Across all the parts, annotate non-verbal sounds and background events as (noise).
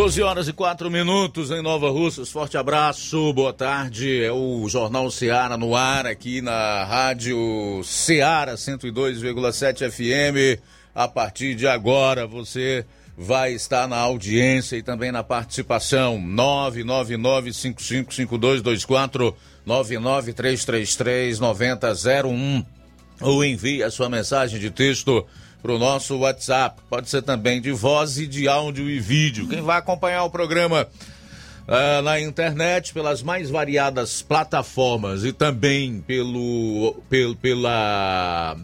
12 horas e 4 minutos em Nova Russas. Forte abraço, boa tarde. É o Jornal Seara no ar aqui na Rádio Seara 102,7 FM. A partir de agora você vai estar na audiência e também na participação. 999-555224, 99333-9001. Ou envie a sua mensagem de texto para o nosso WhatsApp. Pode ser também de voz e de áudio e vídeo. Quem vai acompanhar o programa uh, na internet, pelas mais variadas plataformas e também pelo, pelo, pela,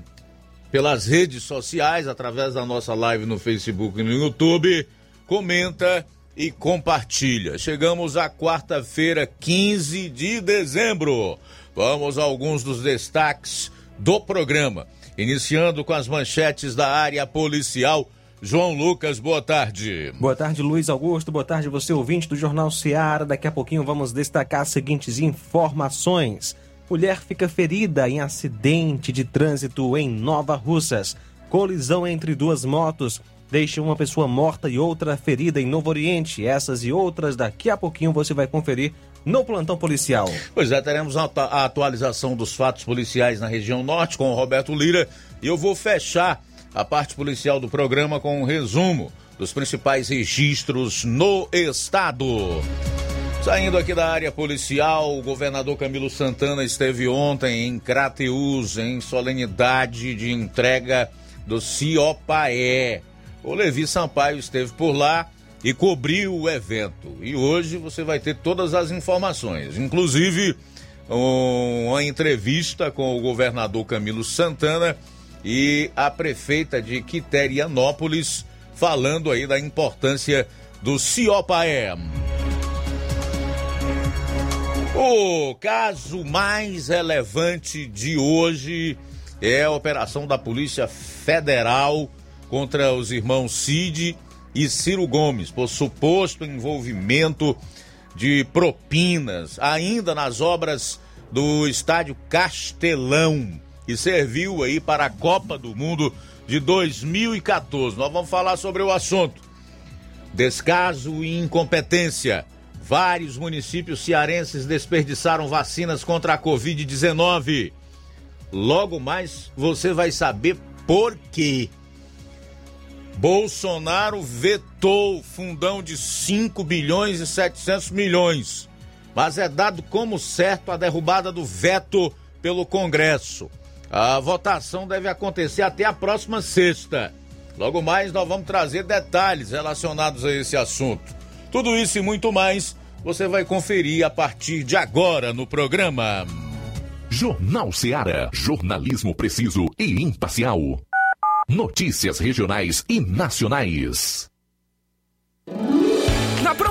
pelas redes sociais, através da nossa live no Facebook e no YouTube, comenta e compartilha. Chegamos à quarta-feira, 15 de dezembro. Vamos a alguns dos destaques do programa. Iniciando com as manchetes da área policial. João Lucas, boa tarde. Boa tarde, Luiz Augusto. Boa tarde, você ouvinte do Jornal Seara. Daqui a pouquinho vamos destacar as seguintes informações. Mulher fica ferida em acidente de trânsito em Nova Russas. Colisão entre duas motos deixa uma pessoa morta e outra ferida em Novo Oriente. Essas e outras daqui a pouquinho você vai conferir no plantão policial. Pois é, teremos a atualização dos fatos policiais na região norte com o Roberto Lira e eu vou fechar a parte policial do programa com um resumo dos principais registros no estado. Saindo aqui da área policial, o governador Camilo Santana esteve ontem em Crateus, em solenidade de entrega do CIOPAE. O Levi Sampaio esteve por lá e cobriu o evento. E hoje você vai ter todas as informações, inclusive uma entrevista com o governador Camilo Santana e a prefeita de Quiterianópolis, falando aí da importância do CIOPAE. O caso mais relevante de hoje é a operação da Polícia Federal contra os irmãos Cid e Ciro Gomes por suposto envolvimento de propinas ainda nas obras do estádio Castelão, que serviu aí para a Copa do Mundo de 2014. Nós vamos falar sobre o assunto. Descaso e incompetência. Vários municípios cearenses desperdiçaram vacinas contra a Covid-19. Logo mais você vai saber por quê. Bolsonaro vetou fundão de 5 bilhões e 700 milhões, mas é dado como certo a derrubada do veto pelo Congresso. A votação deve acontecer até a próxima sexta. Logo mais nós vamos trazer detalhes relacionados a esse assunto. Tudo isso e muito mais você vai conferir a partir de agora no programa. Jornal Ceará, jornalismo preciso e imparcial. Notícias regionais e nacionais. Na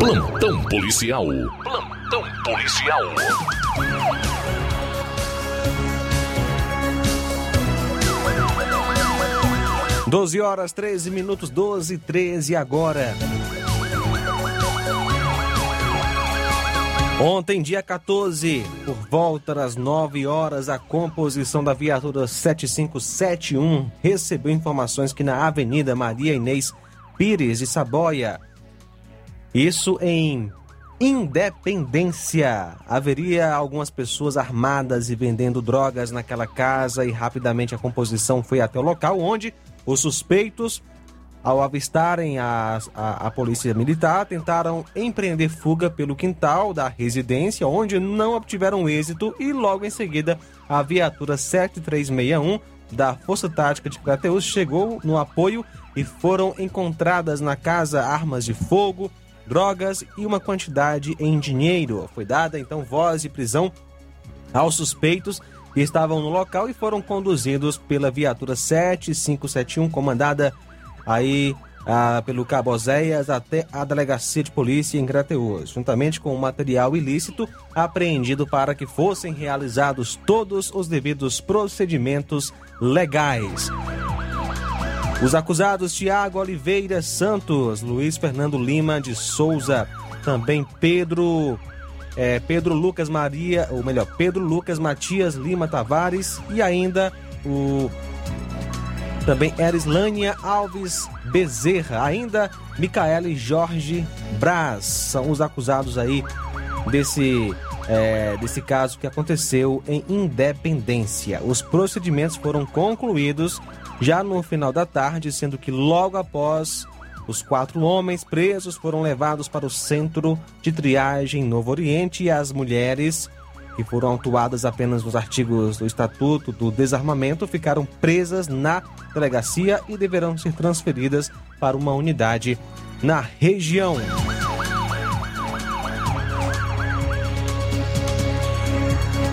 Plantão policial. Plantão policial. Doze horas, 13 minutos, 12 e 13 agora. Ontem, dia 14, por volta das 9 horas, a composição da viatura 7571 recebeu informações que na Avenida Maria Inês Pires de Saboia, isso em Independência, haveria algumas pessoas armadas e vendendo drogas naquela casa e rapidamente a composição foi até o local onde os suspeitos ao avistarem a, a, a, polícia militar, tentaram empreender fuga pelo quintal da residência, onde não obtiveram êxito, e logo em seguida a viatura 7361 da Força Tática de Crateus chegou no apoio e foram encontradas na casa armas de fogo, drogas e uma quantidade em dinheiro. Foi dada então voz de prisão aos suspeitos que estavam no local e foram conduzidos pela viatura 7571 comandada aí ah, pelo Cabo Zéias até a delegacia de polícia em Crateus, juntamente com o material ilícito apreendido para que fossem realizados todos os devidos procedimentos legais. Os acusados Tiago Oliveira Santos, Luiz Fernando Lima de Souza, também Pedro é, Pedro Lucas Maria, ou melhor, Pedro Lucas Matias Lima Tavares e ainda o também Erislânia Alves Bezerra, ainda Micaele Jorge Braz, são os acusados aí desse é, desse caso que aconteceu em Independência. Os procedimentos foram concluídos já no final da tarde, sendo que logo após os quatro homens presos foram levados para o centro de triagem Novo Oriente e as mulheres que foram autuadas apenas nos artigos do Estatuto do Desarmamento ficaram presas na delegacia e deverão ser transferidas para uma unidade na região.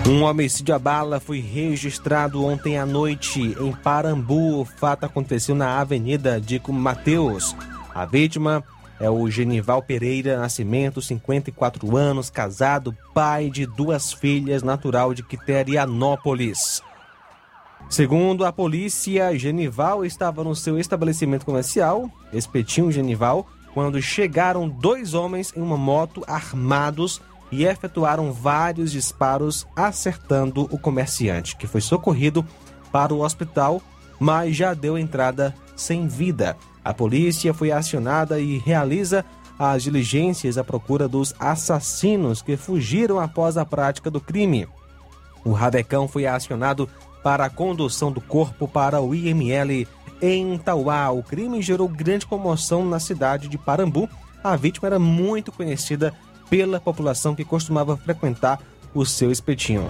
Um homicídio a bala foi registrado ontem à noite em Parambu. O fato aconteceu na Avenida Dico Mateus. A vítima é o Genival Pereira Nascimento, 54 anos, casado, pai de duas filhas, natural de Quiterianópolis. Segundo a polícia, Genival estava no seu estabelecimento comercial, Espetinho Genival, quando chegaram dois homens em uma moto armados e efetuaram vários disparos acertando o comerciante, que foi socorrido para o hospital, mas já deu entrada sem vida. A polícia foi acionada e realiza as diligências à procura dos assassinos que fugiram após a prática do crime. O Rabecão foi acionado para a condução do corpo para o IML em Tauá. O crime gerou grande comoção na cidade de Parambu. A vítima era muito conhecida pela população que costumava frequentar o seu espetinho.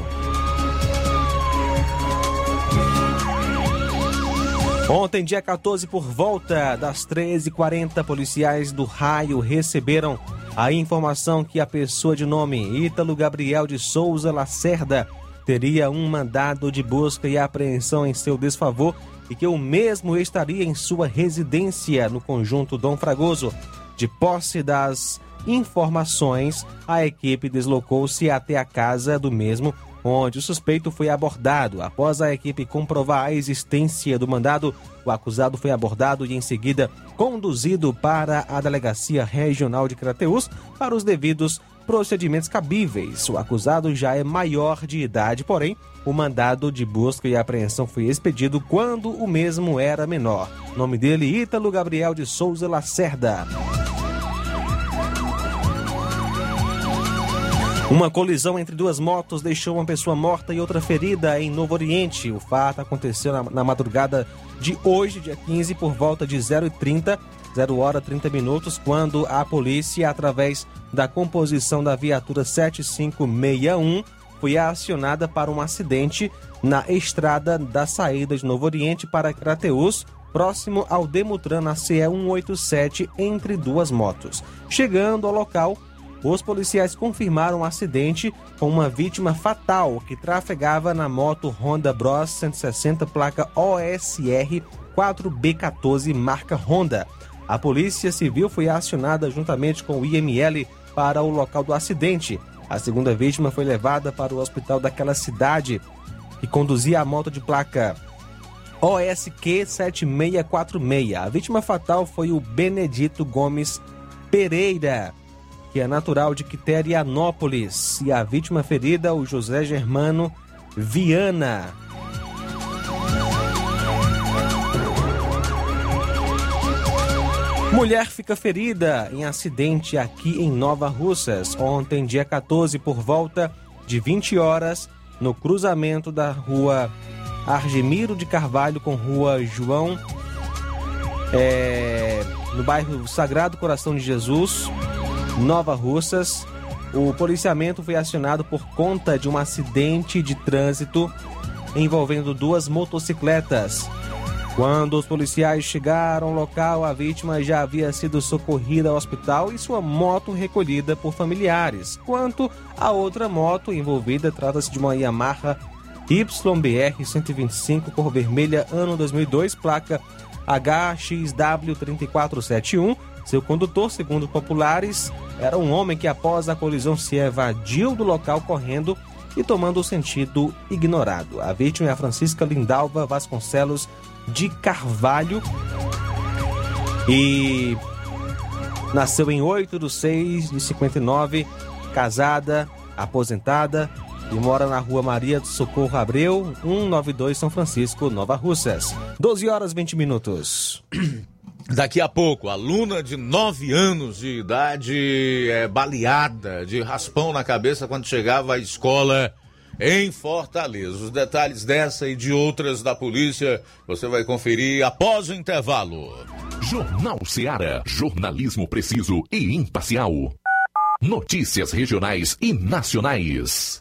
Ontem, dia 14, por volta das 13h40, policiais do raio receberam a informação que a pessoa de nome Ítalo Gabriel de Souza Lacerda teria um mandado de busca e apreensão em seu desfavor e que o mesmo estaria em sua residência no conjunto Dom Fragoso. De posse das informações, a equipe deslocou-se até a casa do mesmo, onde o suspeito foi abordado. Após a equipe comprovar a existência do mandado, o acusado foi abordado e em seguida conduzido para a Delegacia Regional de Crateús para os devidos procedimentos cabíveis. O acusado já é maior de idade, porém, o mandado de busca e apreensão foi expedido quando o mesmo era menor. Nome dele, Ítalo Gabriel de Souza Lacerda. Uma colisão entre duas motos deixou uma pessoa morta e outra ferida em Novo Oriente. O fato aconteceu na, na madrugada de hoje, dia 15, por volta de 0h30, 0 hora 30 minutos, quando a polícia, através da composição da viatura 7561, foi acionada para um acidente na estrada da saída de Novo Oriente para Crateus, próximo ao Demutran na CE 187, entre duas motos. Chegando ao local, os policiais confirmaram o um acidente com uma vítima fatal que trafegava na moto Honda Bros 160 placa OSR 4B14 marca Honda. A Polícia Civil foi acionada juntamente com o IML para o local do acidente. A segunda vítima foi levada para o hospital daquela cidade que conduzia a moto de placa OSQ 7646. A vítima fatal foi o Benedito Gomes Pereira que é natural de Quiterianópolis, e a vítima ferida, o José Germano Viana. Mulher fica ferida em acidente aqui em Nova Russas, ontem, dia 14, por volta de 20 horas, no cruzamento da rua Argemiro de Carvalho com rua João, é, no bairro Sagrado Coração de Jesus, Nova Russas. O policiamento foi acionado por conta de um acidente de trânsito envolvendo duas motocicletas. Quando os policiais chegaram ao local, a vítima já havia sido socorrida ao hospital e sua moto recolhida por familiares. Quanto à outra moto envolvida, trata-se de uma Yamaha YBR 125 cor vermelha, ano 2002, placa HXW 3471 seu condutor, segundo populares, era um homem que após a colisão se evadiu do local correndo e tomando o sentido ignorado. A vítima é a Francisca Lindalva Vasconcelos de Carvalho. E nasceu em 8 de 6 de 59, casada, aposentada e mora na rua Maria do Socorro Abreu, 192 São Francisco, Nova Russas. 12 horas 20 minutos. (clears throat) Daqui a pouco, aluna de 9 anos de idade é baleada de raspão na cabeça quando chegava à escola em Fortaleza. Os detalhes dessa e de outras da polícia você vai conferir após o intervalo. Jornal Seara. Jornalismo preciso e imparcial. Notícias regionais e nacionais.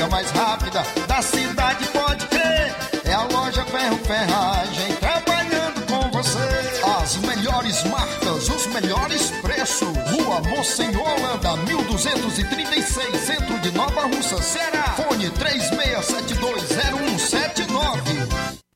entrega mais rápida da cidade, pode crer. É a loja Ferro Ferragem trabalhando com você. As melhores marcas, os melhores preços. Rua Monsenhor Holanda, 1236, centro de Nova Russa, Ceará. Fone 36720179.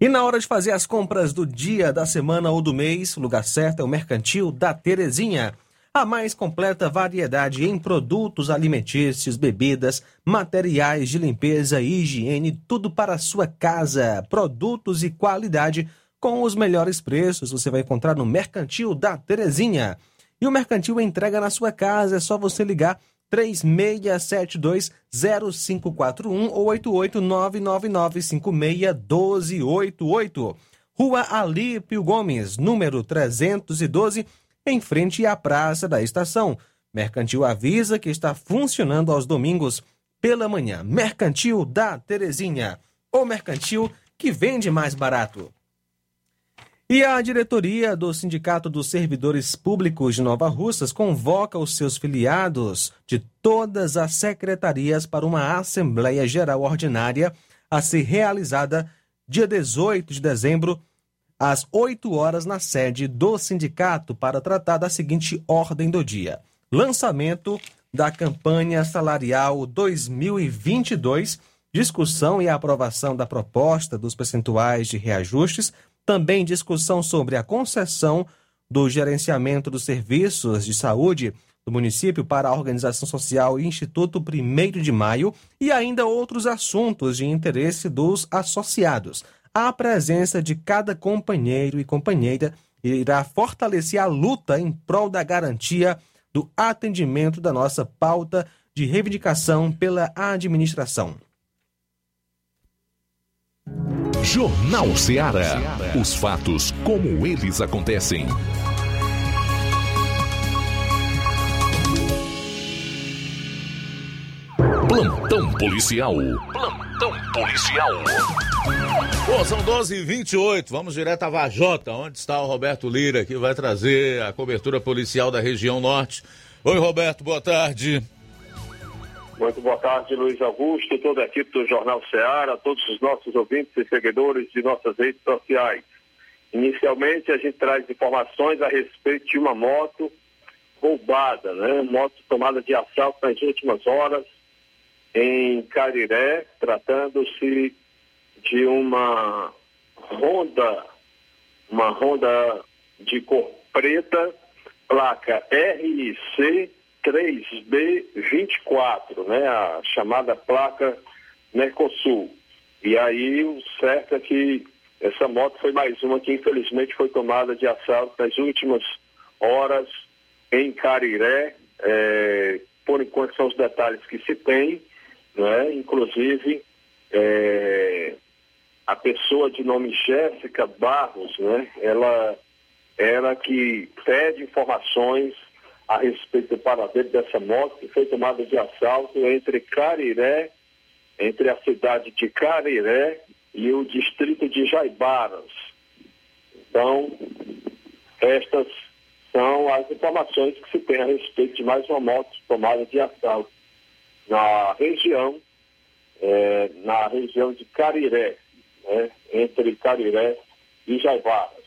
E na hora de fazer as compras do dia, da semana ou do mês, o lugar certo é o Mercantil da Terezinha. A mais completa variedade em produtos alimentícios, bebidas, materiais de limpeza e higiene, tudo para a sua casa. Produtos e qualidade com os melhores preços você vai encontrar no Mercantil da Terezinha. E o Mercantil entrega na sua casa, é só você ligar 3672-0541 ou 88999561288. Rua Alípio Gomes, número 312, em frente à Praça da Estação. Mercantil avisa que está funcionando aos domingos pela manhã. Mercantil da Terezinha, o mercantil que vende mais barato. E a diretoria do Sindicato dos Servidores Públicos de Nova Russas convoca os seus filiados de todas as secretarias para uma Assembleia Geral Ordinária a ser realizada dia 18 de dezembro, às 8 horas, na sede do sindicato, para tratar da seguinte ordem do dia: lançamento da campanha salarial 2022, discussão e aprovação da proposta dos percentuais de reajustes também discussão sobre a concessão do gerenciamento dos serviços de saúde do município para a Organização Social e Instituto 1 de Maio e ainda outros assuntos de interesse dos associados. A presença de cada companheiro e companheira irá fortalecer a luta em prol da garantia do atendimento da nossa pauta de reivindicação pela administração. Jornal Ceará. Os fatos como eles acontecem. Plantão policial. Plantão policial. Bom, são 12 h 28 Vamos direto a Vajota, onde está o Roberto Lira, que vai trazer a cobertura policial da região norte. Oi, Roberto, boa tarde. Muito boa tarde, Luiz Augusto, toda a equipe do Jornal Ceará, todos os nossos ouvintes e seguidores de nossas redes sociais. Inicialmente, a gente traz informações a respeito de uma moto roubada, né? Moto tomada de assalto nas últimas horas em Cariré, tratando-se de uma Honda, uma Honda de cor preta, placa RIC 3B24, né, a chamada placa Mercosul. E aí o certo é que essa moto foi mais uma que infelizmente foi tomada de assalto nas últimas horas em Cariré. É, por enquanto são os detalhes que se tem, né? inclusive é, a pessoa de nome Jéssica Barros, né? ela era que pede informações a respeito do paradeiro dessa moto que foi tomada de assalto entre Cariré, entre a cidade de Cariré e o distrito de Jaibaras. Então, estas são as informações que se tem a respeito de mais uma moto tomada de assalto na região, é, na região de Cariré, né, entre Cariré e os alvaras.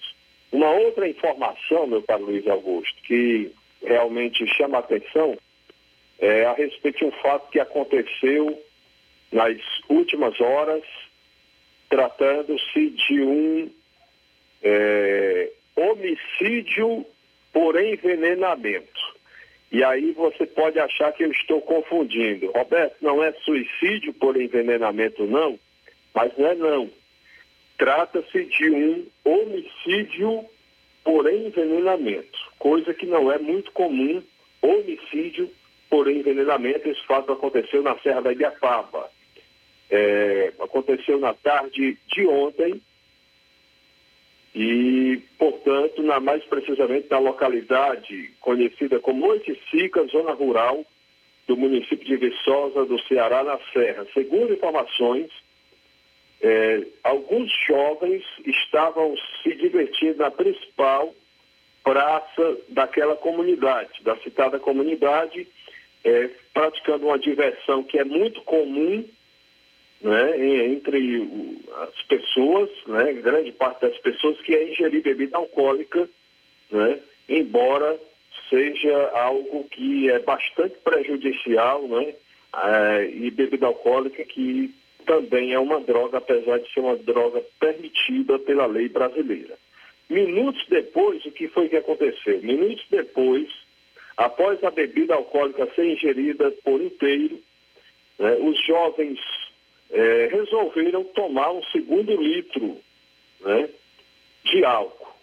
Uma outra informação, meu caro Luiz Augusto, que realmente chama a atenção é a respeito de um fato que aconteceu nas últimas horas, tratando-se de um é, homicídio por envenenamento. E aí você pode achar que eu estou confundindo. Roberto, não é suicídio por envenenamento, não, mas não é não. Trata-se de um homicídio por envenenamento, coisa que não é muito comum, homicídio por envenenamento. Esse fato aconteceu na Serra da Ibiapaba. É, aconteceu na tarde de ontem e, portanto, na, mais precisamente na localidade conhecida como Oiticica, zona rural do município de Viçosa, do Ceará, na Serra. Segundo informações, é, alguns jovens estavam se divertindo na principal praça daquela comunidade, da citada comunidade, é, praticando uma diversão que é muito comum né, entre as pessoas, né, grande parte das pessoas, que é ingerir bebida alcoólica, né, embora seja algo que é bastante prejudicial, né, é, e bebida alcoólica que também é uma droga, apesar de ser uma droga permitida pela lei brasileira. Minutos depois, o que foi que aconteceu? Minutos depois, após a bebida alcoólica ser ingerida por inteiro, né, os jovens é, resolveram tomar um segundo litro né, de álcool,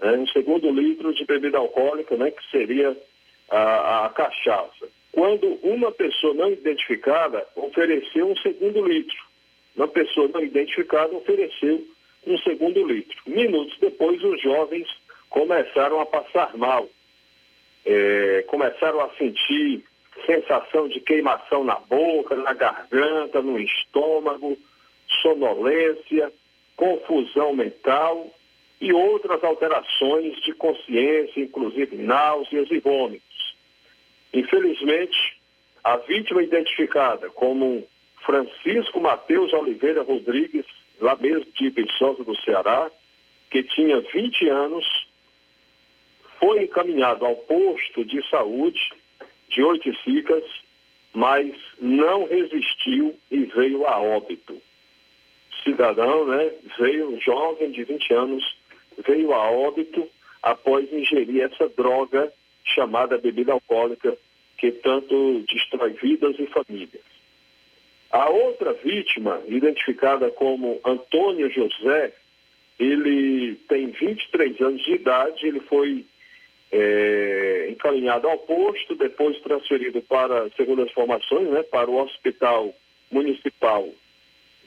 né, um segundo litro de bebida alcoólica, né, que seria a, a cachaça. Quando uma pessoa não identificada ofereceu um segundo litro, uma pessoa não identificada ofereceu um segundo litro. Minutos depois, os jovens começaram a passar mal, é, começaram a sentir sensação de queimação na boca, na garganta, no estômago, sonolência, confusão mental e outras alterações de consciência, inclusive náuseas e vômitos. Infelizmente, a vítima identificada como Francisco Mateus Oliveira Rodrigues, lá mesmo de Viçosa do Ceará, que tinha 20 anos, foi encaminhado ao posto de saúde de Oiticicas, mas não resistiu e veio a óbito. Cidadão, né, veio jovem de 20 anos, veio a óbito após ingerir essa droga chamada bebida alcoólica, que tanto destrói vidas e famílias. A outra vítima, identificada como Antônio José, ele tem 23 anos de idade, ele foi é, encaminhado ao posto, depois transferido para, segundo as informações, né, para o Hospital Municipal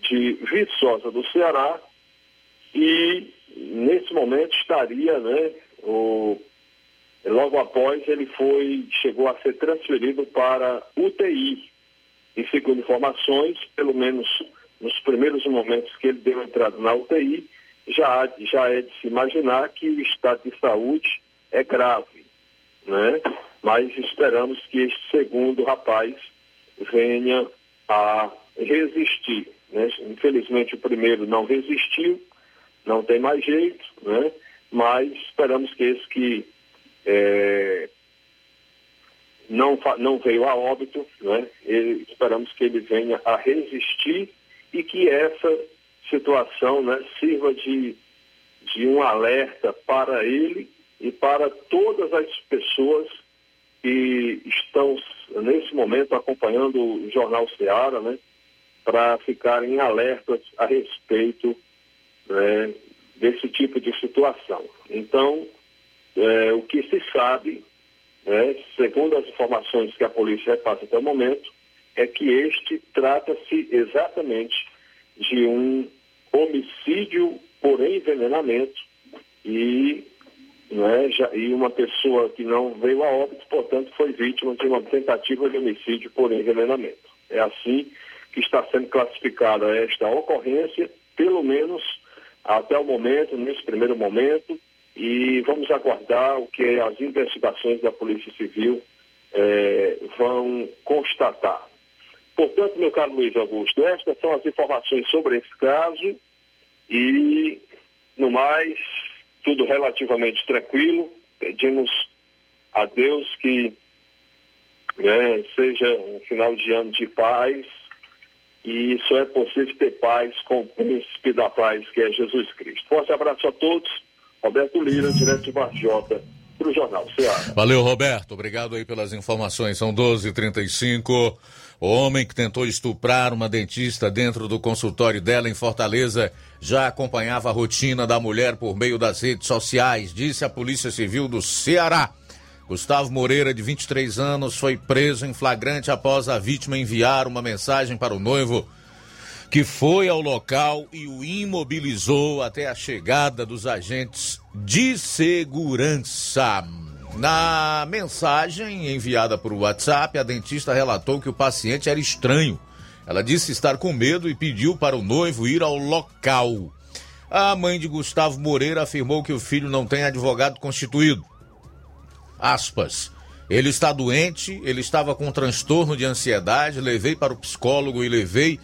de Viçosa do Ceará e nesse momento estaria, né, o, logo após ele foi, chegou a ser transferido para UTI. E segundo informações, pelo menos nos primeiros momentos que ele deu entrada na UTI, já, já é de se imaginar que o estado de saúde é grave, né? Mas esperamos que este segundo rapaz venha a resistir, né? Infelizmente o primeiro não resistiu, não tem mais jeito, né? Mas esperamos que esse que é, não, não veio a óbito, né? Ele, esperamos que ele venha a resistir e que essa situação né, sirva de, de um alerta para ele e para todas as pessoas que estão nesse momento acompanhando o Jornal Seara, né, para ficarem alertas a respeito né, desse tipo de situação. Então, é, o que se sabe, né, segundo as informações que a polícia repassa até o momento, é que este trata-se exatamente de um homicídio por envenenamento e né, já, e uma pessoa que não veio a óbito, portanto, foi vítima de uma tentativa de homicídio por envenenamento. É assim que está sendo classificada esta ocorrência, pelo menos até o momento, nesse primeiro momento, e vamos aguardar o que as investigações da Polícia Civil eh, vão constatar. Portanto, meu caro Luiz Augusto, estas são as informações sobre esse caso e no mais, tudo relativamente tranquilo. Pedimos a Deus que né, seja um final de ano de paz e só é possível ter paz com o príncipe da paz, que é Jesus Cristo. Forte abraço a todos. Roberto Lira, direto de Varjota, para o Jornal. Valeu, Roberto. Obrigado aí pelas informações. São 12h35. O homem que tentou estuprar uma dentista dentro do consultório dela em Fortaleza já acompanhava a rotina da mulher por meio das redes sociais, disse a Polícia Civil do Ceará. Gustavo Moreira, de 23 anos, foi preso em flagrante após a vítima enviar uma mensagem para o noivo, que foi ao local e o imobilizou até a chegada dos agentes de segurança. Na mensagem enviada por WhatsApp, a dentista relatou que o paciente era estranho. Ela disse estar com medo e pediu para o noivo ir ao local. A mãe de Gustavo Moreira afirmou que o filho não tem advogado constituído aspas. Ele está doente, ele estava com transtorno de ansiedade, levei para o psicólogo e levei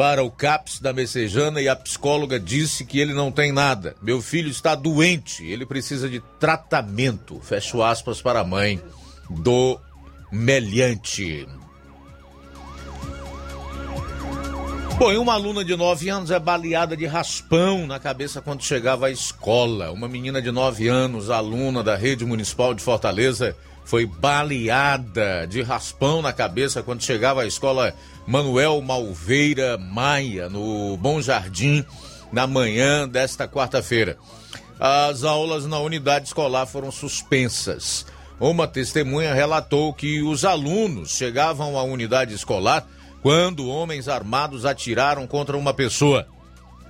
para o CAPS da Messejana e a psicóloga disse que ele não tem nada. Meu filho está doente, ele precisa de tratamento. Fecho aspas para a mãe do meliante. Bom, e uma aluna de 9 anos é baleada de raspão na cabeça quando chegava à escola. Uma menina de 9 anos, aluna da rede municipal de Fortaleza, foi baleada de raspão na cabeça quando chegava à escola Manuel Malveira Maia, no Bom Jardim, na manhã desta quarta-feira. As aulas na unidade escolar foram suspensas. Uma testemunha relatou que os alunos chegavam à unidade escolar quando homens armados atiraram contra uma pessoa.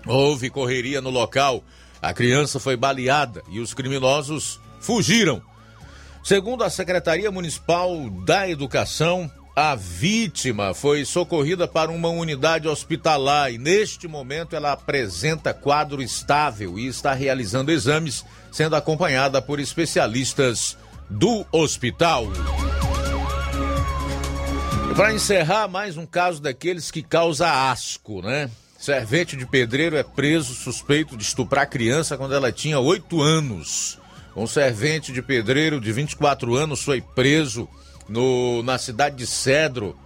Houve correria no local, a criança foi baleada e os criminosos fugiram. Segundo a Secretaria Municipal da Educação, a vítima foi socorrida para uma unidade hospitalar e neste momento ela apresenta quadro estável e está realizando exames, sendo acompanhada por especialistas do hospital. Para encerrar, mais um caso daqueles que causa asco, né? Servente de pedreiro é preso suspeito de estuprar criança quando ela tinha 8 anos. Um servente de pedreiro de 24 anos foi preso no, na cidade de Cedro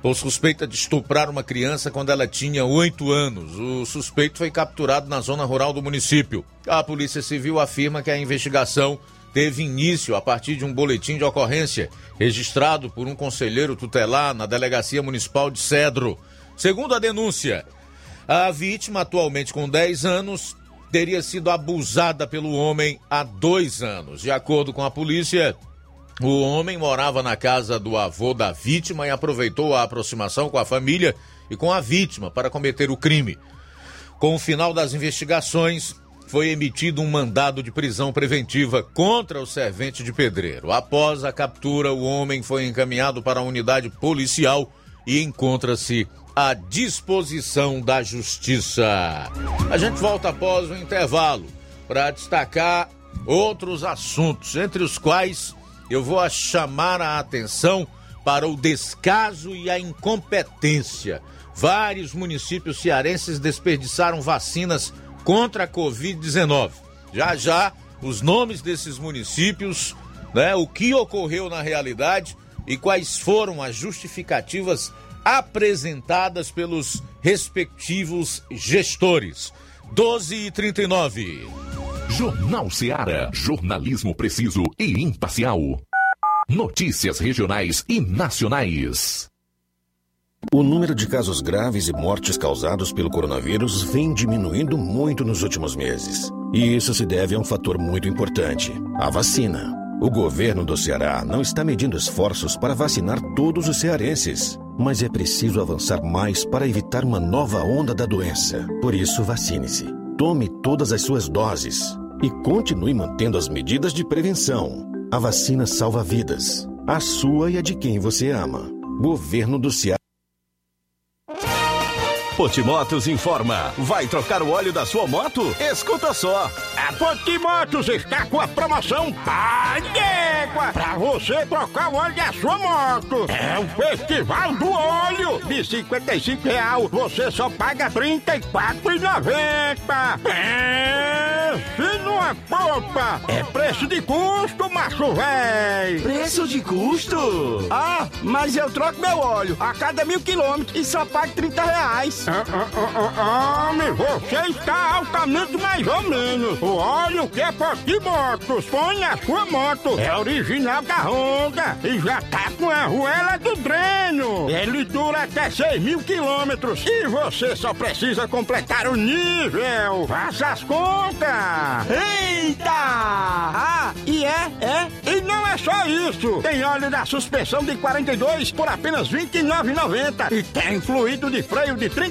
por suspeita de estuprar uma criança quando ela tinha 8 anos. O suspeito foi capturado na zona rural do município. A Polícia Civil afirma que a investigação teve início a partir de um boletim de ocorrência registrado por um conselheiro tutelar na Delegacia Municipal de Cedro. Segundo a denúncia, a vítima, atualmente com 10 anos, teria sido abusada pelo homem há dois anos. De acordo com a polícia, o homem morava na casa do avô da vítima e aproveitou a aproximação com a família e com a vítima para cometer o crime. Com o final das investigações, foi emitido um mandado de prisão preventiva contra o servente de pedreiro. Após a captura, o homem foi encaminhado para a unidade policial e encontra-se à disposição da justiça. A gente volta após o intervalo para destacar outros assuntos, entre os quais eu vou chamar a atenção para o descaso e a incompetência. Vários municípios cearenses desperdiçaram vacinas contra a Covid-19. Já já, os nomes desses municípios, né, o que ocorreu na realidade e quais foram as justificativas apresentadas pelos respectivos gestores. 12 e 39. Jornal Seara. Jornalismo preciso e imparcial. Notícias regionais e nacionais. O número de casos graves e mortes causados pelo coronavírus vem diminuindo muito nos últimos meses. E isso se deve a um fator muito importante: a vacina. O governo do Ceará não está medindo esforços para vacinar todos os cearenses, mas é preciso avançar mais para evitar uma nova onda da doença. Por isso, vacine-se. Tome todas as suas doses e continue mantendo as medidas de prevenção. A vacina salva vidas, a sua e a de quem você ama. Governo do Ceará. Potimotos informa. Vai trocar o óleo da sua moto? Escuta só. A Potimotos está com a promoção Pai d'Égua para você trocar o óleo da sua moto. É o Festival do Óleo. De 55 real, você só paga R$ 34,90. Pense numa popa. É preço de custo, macho véi. Preço de custo? Ah, mas eu troco meu óleo a cada mil quilômetros e só pago 30 reais. Ah, ah, ah, ah, homem, você está altamente mais ou menos. O óleo que é Potimotos põe na sua moto. É original da Honda e já tá com a arruela do dreno. Ele dura até 6 mil quilômetros e você só precisa completar o nível. Faça as contas. Eita! Ah, e é, é? E não é só isso. Tem óleo da suspensão de 42 por apenas R$ 29,90. E tem fluido de freio de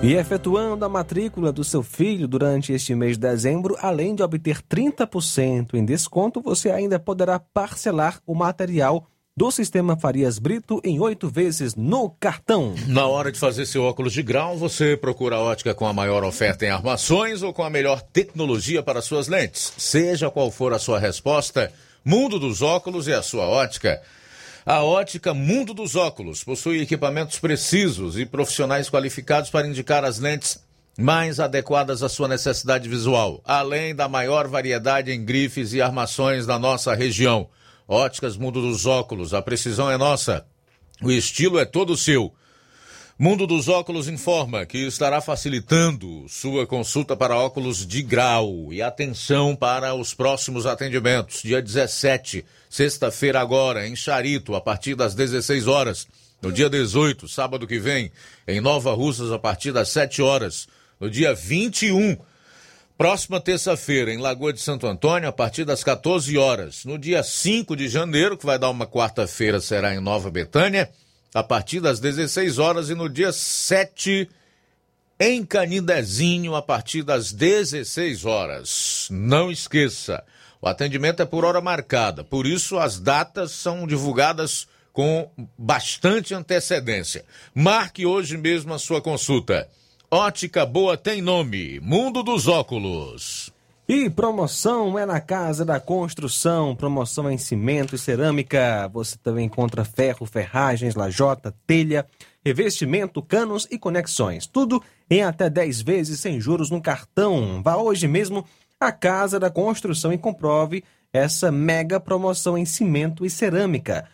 E efetuando a matrícula do seu filho durante este mês de dezembro, além de obter 30% em desconto, você ainda poderá parcelar o material do Sistema Farias Brito em oito vezes no cartão. Na hora de fazer seu óculos de grau, você procura a ótica com a maior oferta em armações ou com a melhor tecnologia para suas lentes. Seja qual for a sua resposta, Mundo dos Óculos é a sua ótica. A ótica Mundo dos Óculos possui equipamentos precisos e profissionais qualificados para indicar as lentes mais adequadas à sua necessidade visual, além da maior variedade em grifes e armações da nossa região. Óticas Mundo dos Óculos, a precisão é nossa. O estilo é todo seu. Mundo dos Óculos informa que estará facilitando sua consulta para óculos de grau. E atenção para os próximos atendimentos. Dia 17, sexta-feira agora, em Charito, a partir das 16 horas. No dia 18, sábado que vem, em Nova Russas, a partir das 7 horas. No dia 21, Próxima terça-feira, em Lagoa de Santo Antônio, a partir das 14 horas. No dia 5 de janeiro, que vai dar uma quarta-feira, será em Nova Betânia, a partir das 16 horas. E no dia 7, em Canindezinho, a partir das 16 horas. Não esqueça, o atendimento é por hora marcada, por isso as datas são divulgadas com bastante antecedência. Marque hoje mesmo a sua consulta. Ótica Boa tem nome, Mundo dos Óculos. E promoção é na Casa da Construção, promoção em cimento e cerâmica. Você também encontra ferro, ferragens, lajota, telha, revestimento, canos e conexões. Tudo em até 10 vezes sem juros no cartão. Vá hoje mesmo à Casa da Construção e comprove essa mega promoção em cimento e cerâmica.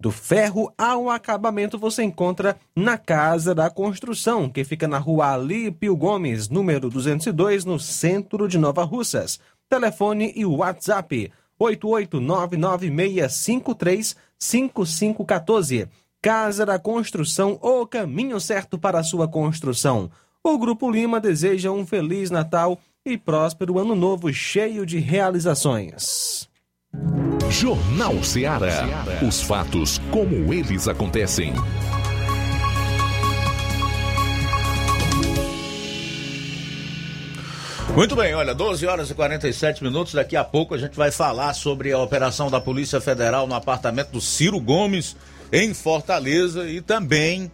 Do ferro ao acabamento você encontra na Casa da Construção, que fica na rua Alípio Gomes, número 202, no centro de Nova Russas. Telefone e WhatsApp 88996535514. Casa da Construção, o caminho certo para a sua construção. O Grupo Lima deseja um Feliz Natal e próspero Ano Novo cheio de realizações. Jornal Ceará. Os fatos como eles acontecem. Muito bem, olha, 12 horas e 47 minutos. Daqui a pouco a gente vai falar sobre a operação da Polícia Federal no apartamento do Ciro Gomes, em Fortaleza, e também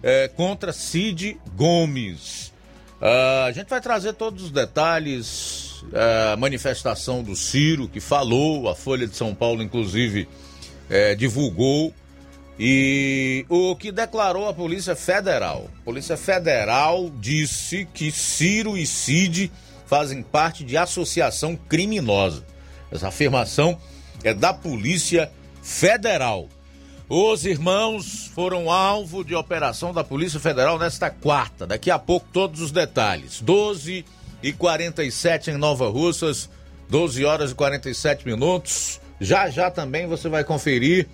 é, contra Cid Gomes. Uh, a gente vai trazer todos os detalhes, a manifestação do Ciro, que falou, a Folha de São Paulo, inclusive, é, divulgou, e o que declarou a Polícia Federal. A Polícia Federal disse que Ciro e Cid fazem parte de associação criminosa. Essa afirmação é da Polícia Federal. Os irmãos foram alvo de operação da Polícia Federal nesta quarta. Daqui a pouco todos os detalhes. 12 e 47 em Nova Russas, 12 horas e 47 minutos. Já já também você vai conferir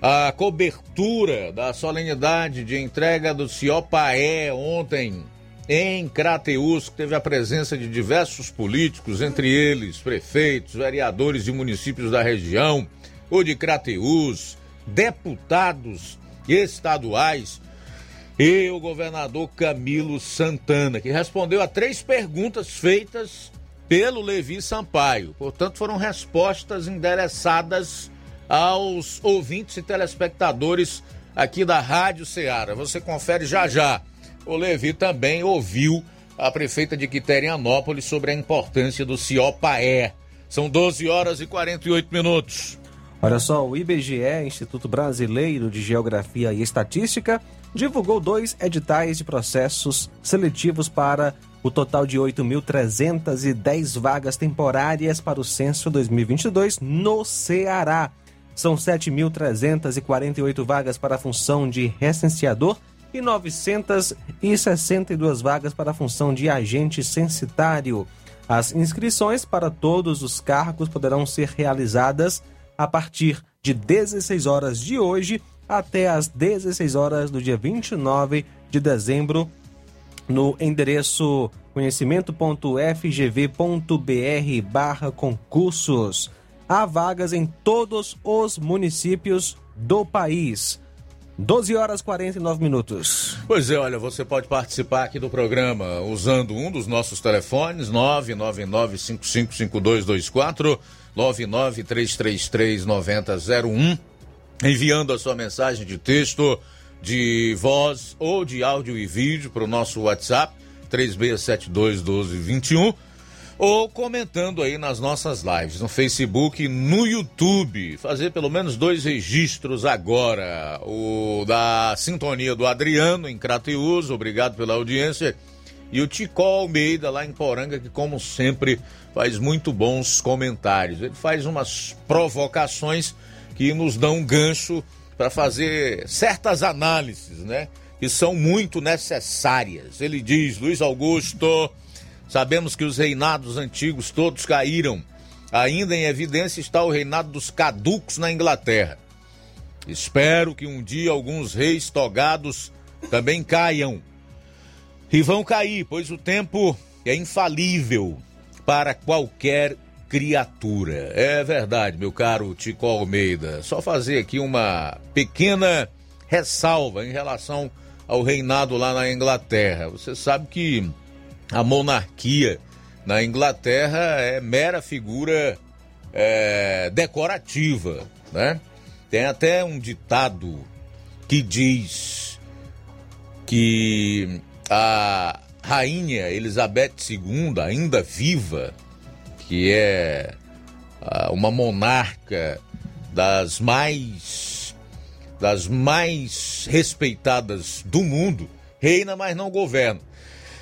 a cobertura da solenidade de entrega do Ciopaé ontem em Crateus, que teve a presença de diversos políticos, entre eles prefeitos, vereadores de municípios da região, o de Crateus, deputados estaduais e o governador Camilo Santana, que respondeu a três perguntas feitas pelo Levi Sampaio. Portanto, foram respostas endereçadas aos ouvintes e telespectadores aqui da Rádio Ceará. Você confere já já. O Levi também ouviu a prefeita de Quiterianópolis sobre a importância do CIOPAE. São 12 horas e 48 minutos. Olha só, o IBGE, Instituto Brasileiro de Geografia e Estatística, divulgou dois editais de processos seletivos para o total de 8.310 vagas temporárias para o censo 2022 no Ceará. São 7.348 vagas para a função de recenseador e 962 vagas para a função de agente censitário. As inscrições para todos os cargos poderão ser realizadas a partir de 16 horas de hoje até as 16 horas do dia 29 de dezembro no endereço conhecimento.fgv.br barra concursos. Há vagas em todos os municípios do país. 12 horas 49 minutos. Pois é, olha, você pode participar aqui do programa usando um dos nossos telefones, 999555224 993339001 enviando a sua mensagem de texto, de voz ou de áudio e vídeo para o nosso WhatsApp 36721221 ou comentando aí nas nossas lives no Facebook, no YouTube, fazer pelo menos dois registros agora, o da sintonia do Adriano em Crateus, obrigado pela audiência, e o Ticó Almeida lá em Poranga que como sempre faz muito bons comentários. Ele faz umas provocações que nos dão um gancho para fazer certas análises, né? Que são muito necessárias. Ele diz, Luiz Augusto, sabemos que os reinados antigos todos caíram. Ainda em evidência está o reinado dos caducos na Inglaterra. Espero que um dia alguns reis togados também caiam. E vão cair, pois o tempo é infalível para qualquer criatura. É verdade, meu caro Tico Almeida. Só fazer aqui uma pequena ressalva em relação ao reinado lá na Inglaterra. Você sabe que a monarquia na Inglaterra é mera figura é, decorativa, né? Tem até um ditado que diz que a rainha Elizabeth II, ainda viva, que é uh, uma monarca das mais das mais respeitadas do mundo, reina, mas não governa.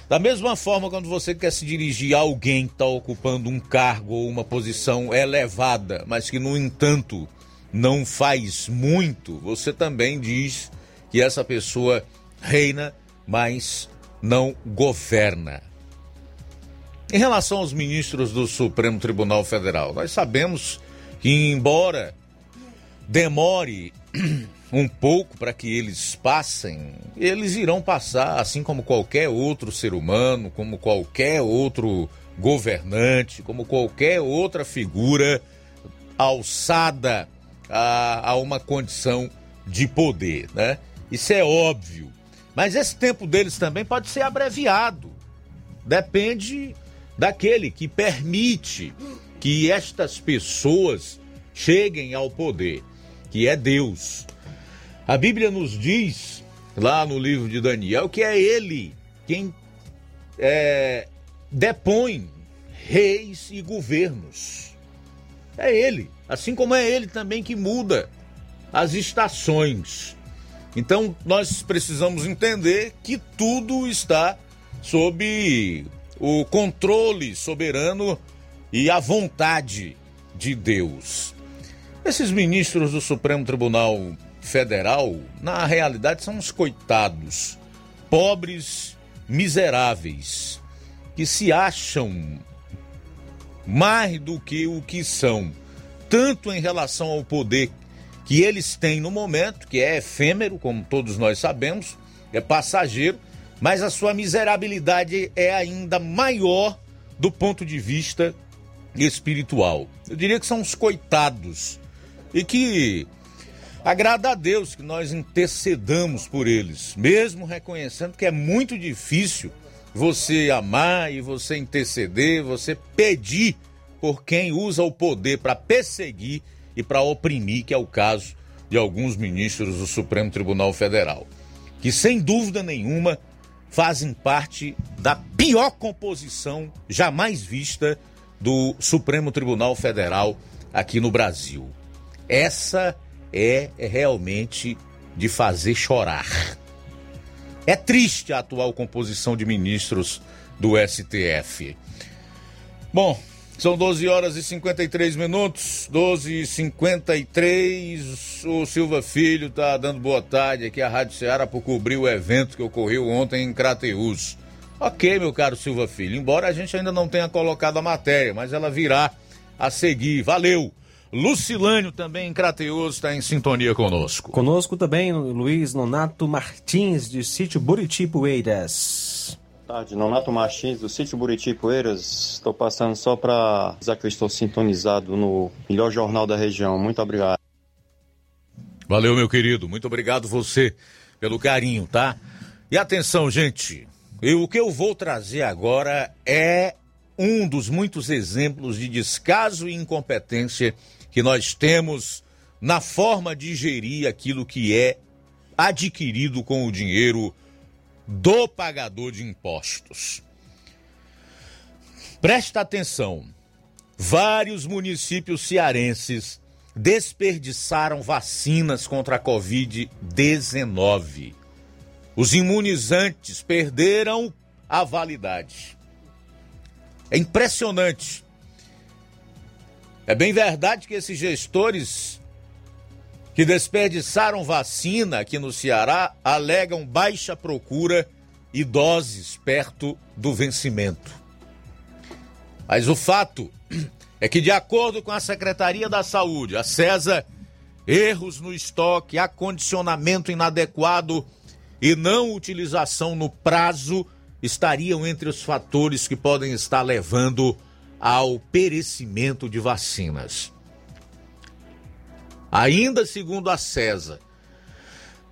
Da mesma forma, quando você quer se dirigir a alguém que está ocupando um cargo ou uma posição elevada, mas que, no entanto, não faz muito, você também diz que essa pessoa reina, mas não governa. Em relação aos ministros do Supremo Tribunal Federal, nós sabemos que, embora demore (clears throat) um pouco para que eles passem, eles irão passar, assim como qualquer outro ser humano, como qualquer outro governante, como qualquer outra figura alçada a, a uma condição de poder, né? Isso é óbvio. Mas esse tempo deles também pode ser abreviado. Depende daquele que permite que estas pessoas cheguem ao poder, que é Deus. A Bíblia nos diz, lá no livro de Daniel, que é Ele quem é, depõe reis e governos. É Ele, assim como é Ele também que muda as estações. Então nós precisamos entender que tudo está sob o controle soberano e a vontade de Deus. Esses ministros do Supremo Tribunal Federal, na realidade, são os coitados, pobres, miseráveis, que se acham mais do que o que são, tanto em relação ao poder que eles têm no momento, que é efêmero, como todos nós sabemos, é passageiro, mas a sua miserabilidade é ainda maior do ponto de vista espiritual. Eu diria que são os coitados e que agrada a Deus que nós intercedamos por eles, mesmo reconhecendo que é muito difícil você amar e você interceder, você pedir por quem usa o poder para perseguir e para oprimir, que é o caso de alguns ministros do Supremo Tribunal Federal, que sem dúvida nenhuma fazem parte da pior composição jamais vista do Supremo Tribunal Federal aqui no Brasil. Essa é realmente de fazer chorar. É triste a atual composição de ministros do STF. Bom, são 12 horas e 53 minutos, 12 e 53. O Silva Filho está dando boa tarde aqui à Rádio Ceará por cobrir o evento que ocorreu ontem em Crateus. Ok, meu caro Silva Filho, embora a gente ainda não tenha colocado a matéria, mas ela virá a seguir. Valeu! Lucilânio também em Crateus está em sintonia conosco. Conosco também Luiz Nonato Martins, de Sítio Buriti Poeiras tarde, Nonato Martins, do sítio Buriti Poeiras. Estou passando só para dizer que eu estou sintonizado no melhor jornal da região. Muito obrigado. Valeu, meu querido. Muito obrigado você pelo carinho, tá? E atenção, gente. Eu, o que eu vou trazer agora é um dos muitos exemplos de descaso e incompetência que nós temos na forma de gerir aquilo que é adquirido com o dinheiro do pagador de impostos. Presta atenção. Vários municípios cearenses desperdiçaram vacinas contra a Covid-19. Os imunizantes perderam a validade. É impressionante. É bem verdade que esses gestores que desperdiçaram vacina aqui no Ceará alegam baixa procura e doses perto do vencimento. Mas o fato é que, de acordo com a Secretaria da Saúde, a CESA, erros no estoque, acondicionamento inadequado e não utilização no prazo estariam entre os fatores que podem estar levando ao perecimento de vacinas. Ainda segundo a CESA,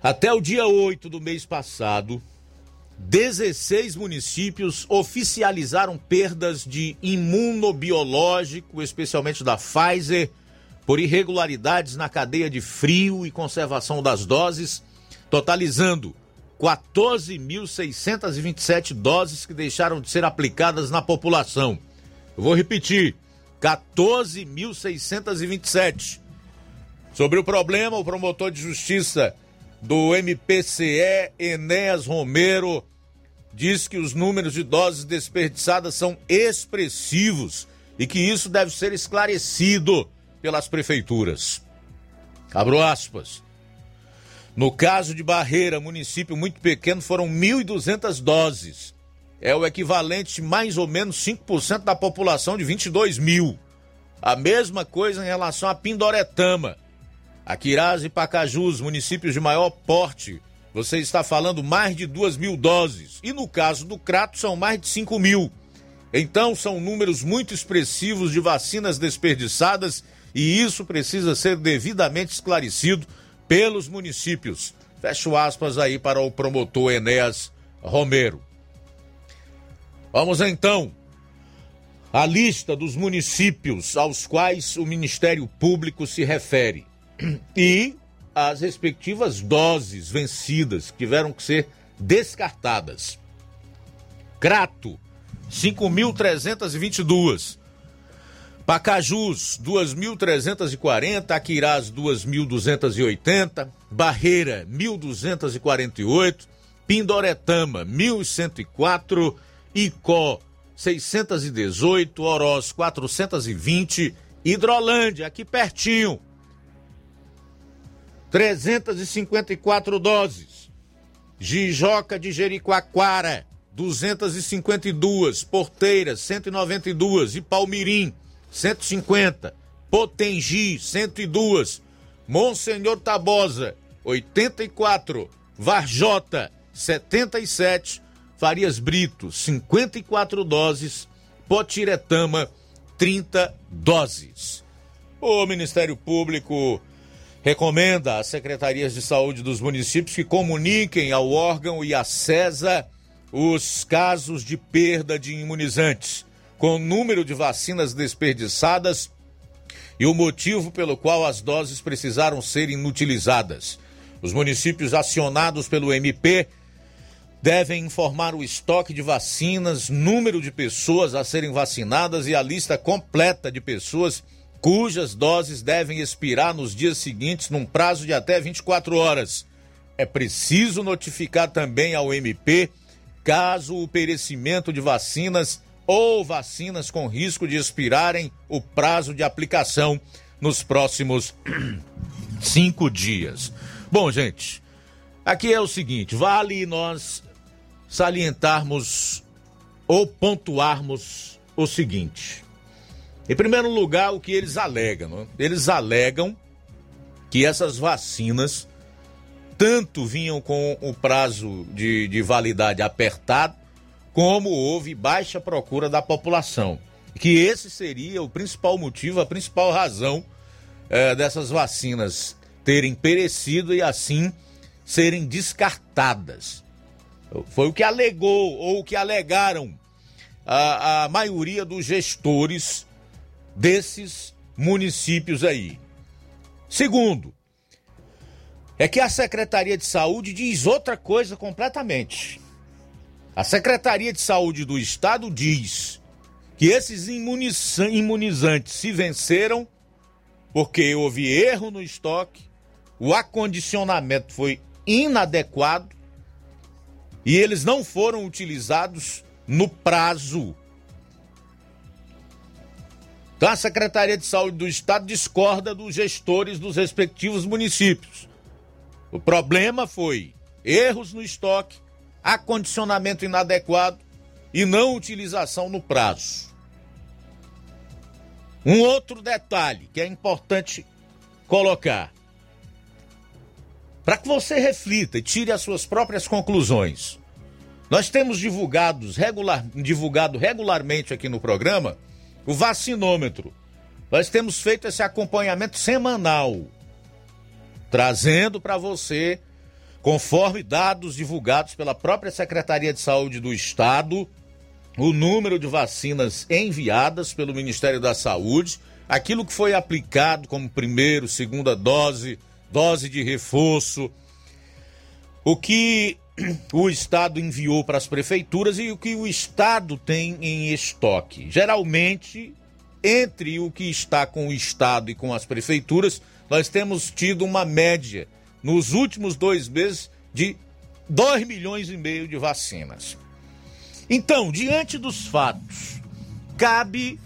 até o dia 8 do mês passado, 16 municípios oficializaram perdas de imunobiológico, especialmente da Pfizer, por irregularidades na cadeia de frio e conservação das doses, totalizando 14.627 doses que deixaram de ser aplicadas na população. Eu vou repetir: 14.627. Sobre o problema, o promotor de justiça do MPCE, Enéas Romero, diz que os números de doses desperdiçadas são expressivos e que isso deve ser esclarecido pelas prefeituras. Abro aspas. No caso de Barreira, município muito pequeno, foram 1.200 doses. É o equivalente mais ou menos 5% da população de 22 mil. A mesma coisa em relação a Pindoretama. Aquiraz e Pacajus, municípios de maior porte, você está falando mais de 2 mil doses. E no caso do Crato, são mais de 5 mil. Então, são números muito expressivos de vacinas desperdiçadas e isso precisa ser devidamente esclarecido pelos municípios. Fecho aspas aí para o promotor Enéas Romero. Vamos então à lista dos municípios aos quais o Ministério Público se refere e as respectivas doses vencidas tiveram que ser descartadas. Crato, 5.322. Pacajus, 2.340, Aquirás, 2.280, Barreira, 1.248, Pindoretama, 1.104, Icó, 618, Oroz, 420, Hidrolândia, aqui pertinho, 354 doses. Jijoca de Jericoacoara, 252, Porteiras, 192 e Palmirim, 150, Potengi, 102, Monsenhor Tabosa, 84, Varjota, 77, Farias Brito, 54 doses, Potiretama, 30 doses. O Ministério Público recomenda às secretarias de saúde dos municípios que comuniquem ao órgão e à CESA os casos de perda de imunizantes com o número de vacinas desperdiçadas e o motivo pelo qual as doses precisaram ser inutilizadas. Os municípios acionados pelo MP devem informar o estoque de vacinas, número de pessoas a serem vacinadas e a lista completa de pessoas cujas doses devem expirar nos dias seguintes num prazo de até 24 horas. É preciso notificar também ao MP caso o perecimento de vacinas ou vacinas com risco de expirarem o prazo de aplicação nos próximos (clears throat) cinco dias. Bom, gente, aqui é o seguinte: vale nós salientarmos ou pontuarmos o seguinte. Em primeiro lugar, o que eles alegam? Né? Eles alegam que essas vacinas tanto vinham com o prazo de, de validade apertado, como houve baixa procura da população. Que esse seria o principal motivo, a principal razão é, dessas vacinas terem perecido e assim serem descartadas. Foi o que alegou ou o que alegaram a, a maioria dos gestores desses municípios aí. Segundo, é que a Secretaria de Saúde diz outra coisa completamente. A Secretaria de Saúde do Estado diz que esses imunizantes se venceram porque houve erro no estoque, o acondicionamento foi inadequado e eles não foram utilizados no prazo. Então a Secretaria de Saúde do Estado discorda dos gestores dos respectivos municípios. O problema foi erros no estoque, acondicionamento inadequado e não utilização no prazo. Um outro detalhe que é importante colocar. Para que você reflita e tire as suas próprias conclusões. Nós temos divulgados regular, divulgado regularmente aqui no programa o vacinômetro. Nós temos feito esse acompanhamento semanal trazendo para você, conforme dados divulgados pela própria Secretaria de Saúde do Estado, o número de vacinas enviadas pelo Ministério da Saúde, aquilo que foi aplicado como primeiro, segunda dose, dose de reforço, o que o Estado enviou para as prefeituras e o que o Estado tem em estoque. Geralmente, entre o que está com o Estado e com as prefeituras, nós temos tido uma média nos últimos dois meses de 2 milhões e meio de vacinas. Então, diante dos fatos, cabe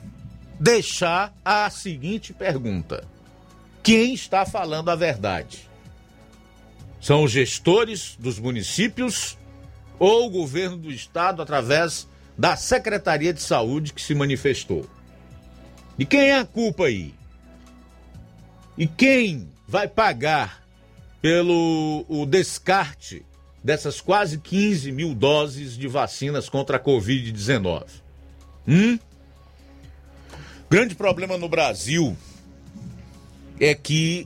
deixar a seguinte pergunta: quem está falando a verdade? São os gestores dos municípios ou o governo do estado através da Secretaria de Saúde que se manifestou? De quem é a culpa aí? E quem vai pagar pelo o descarte dessas quase 15 mil doses de vacinas contra a Covid-19? Hum? Grande problema no Brasil é que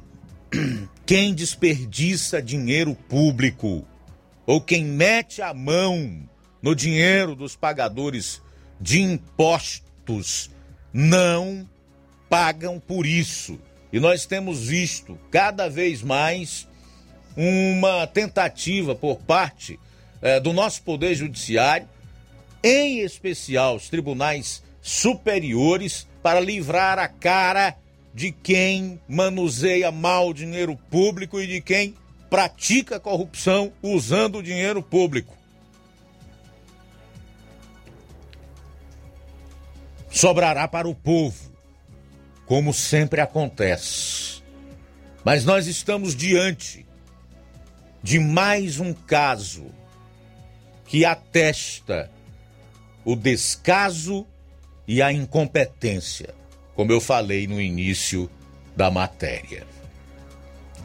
(clears throat) quem desperdiça dinheiro público ou quem mete a mão no dinheiro dos pagadores de impostos não pagam por isso. E nós temos visto cada vez mais uma tentativa por parte eh, do nosso Poder Judiciário, em especial os tribunais superiores, para livrar a cara de quem manuseia mal o dinheiro público e de quem pratica corrupção usando o dinheiro público. Sobrará para o povo como sempre acontece. Mas nós estamos diante de mais um caso que atesta o descaso e a incompetência, como eu falei no início da matéria.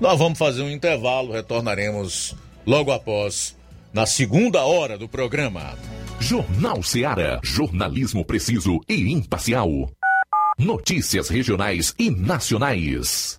Nós vamos fazer um intervalo, retornaremos logo após, na segunda hora do programa. Jornal Seara. Jornalismo preciso e imparcial. Notícias regionais e nacionais.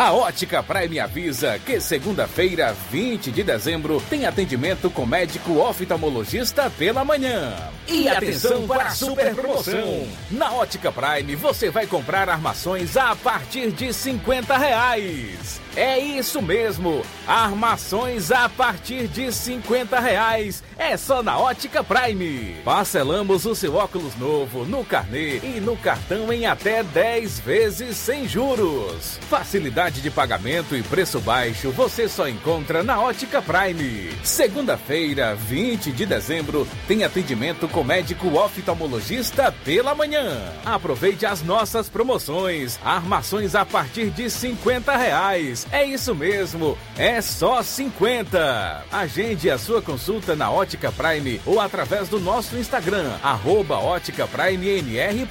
A Ótica Prime avisa que segunda-feira, 20 de dezembro, tem atendimento com médico oftalmologista pela manhã. E atenção para a super promoção! Na Ótica Prime você vai comprar armações a partir de 50 reais. É isso mesmo, armações a partir de 50 reais. É só na Ótica Prime. Parcelamos o seu óculos novo no carnê e no cartão em até 10 vezes sem juros. Facilidade de pagamento e preço baixo você só encontra na Ótica Prime. Segunda-feira, 20 de dezembro, tem atendimento com médico oftalmologista pela manhã. Aproveite as nossas promoções. Armações a partir de 50 reais. É isso mesmo, é só 50. Agende a sua consulta na Ótica Prime ou através do nosso Instagram, arroba Ótica Prime NR.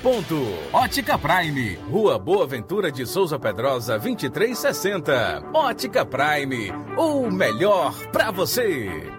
Ótica Prime, Rua Boa Ventura de Souza Pedrosa, 2360. Ótica Prime, o melhor pra você.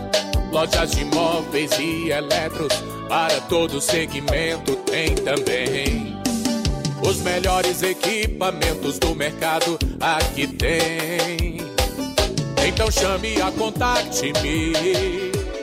Lojas de móveis e eletros, para todo segmento tem também. Os melhores equipamentos do mercado aqui tem. Então chame a Contact Me,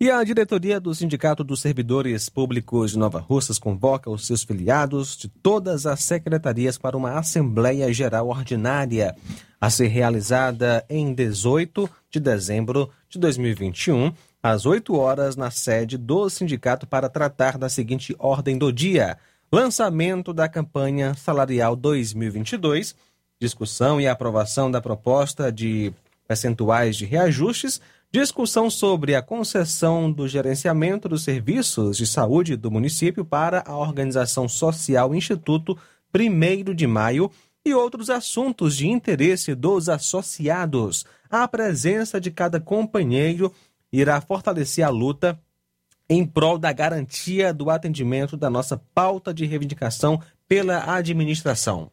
E a diretoria do Sindicato dos Servidores Públicos de Nova Russas convoca os seus filiados de todas as secretarias para uma Assembleia Geral Ordinária a ser realizada em 18 de dezembro de 2021, às 8 horas, na sede do sindicato, para tratar da seguinte ordem do dia: lançamento da campanha salarial 2022, discussão e aprovação da proposta de percentuais de reajustes discussão sobre a concessão do gerenciamento dos serviços de saúde do município para a organização social Instituto 1 de Maio e outros assuntos de interesse dos associados. A presença de cada companheiro irá fortalecer a luta em prol da garantia do atendimento da nossa pauta de reivindicação pela administração.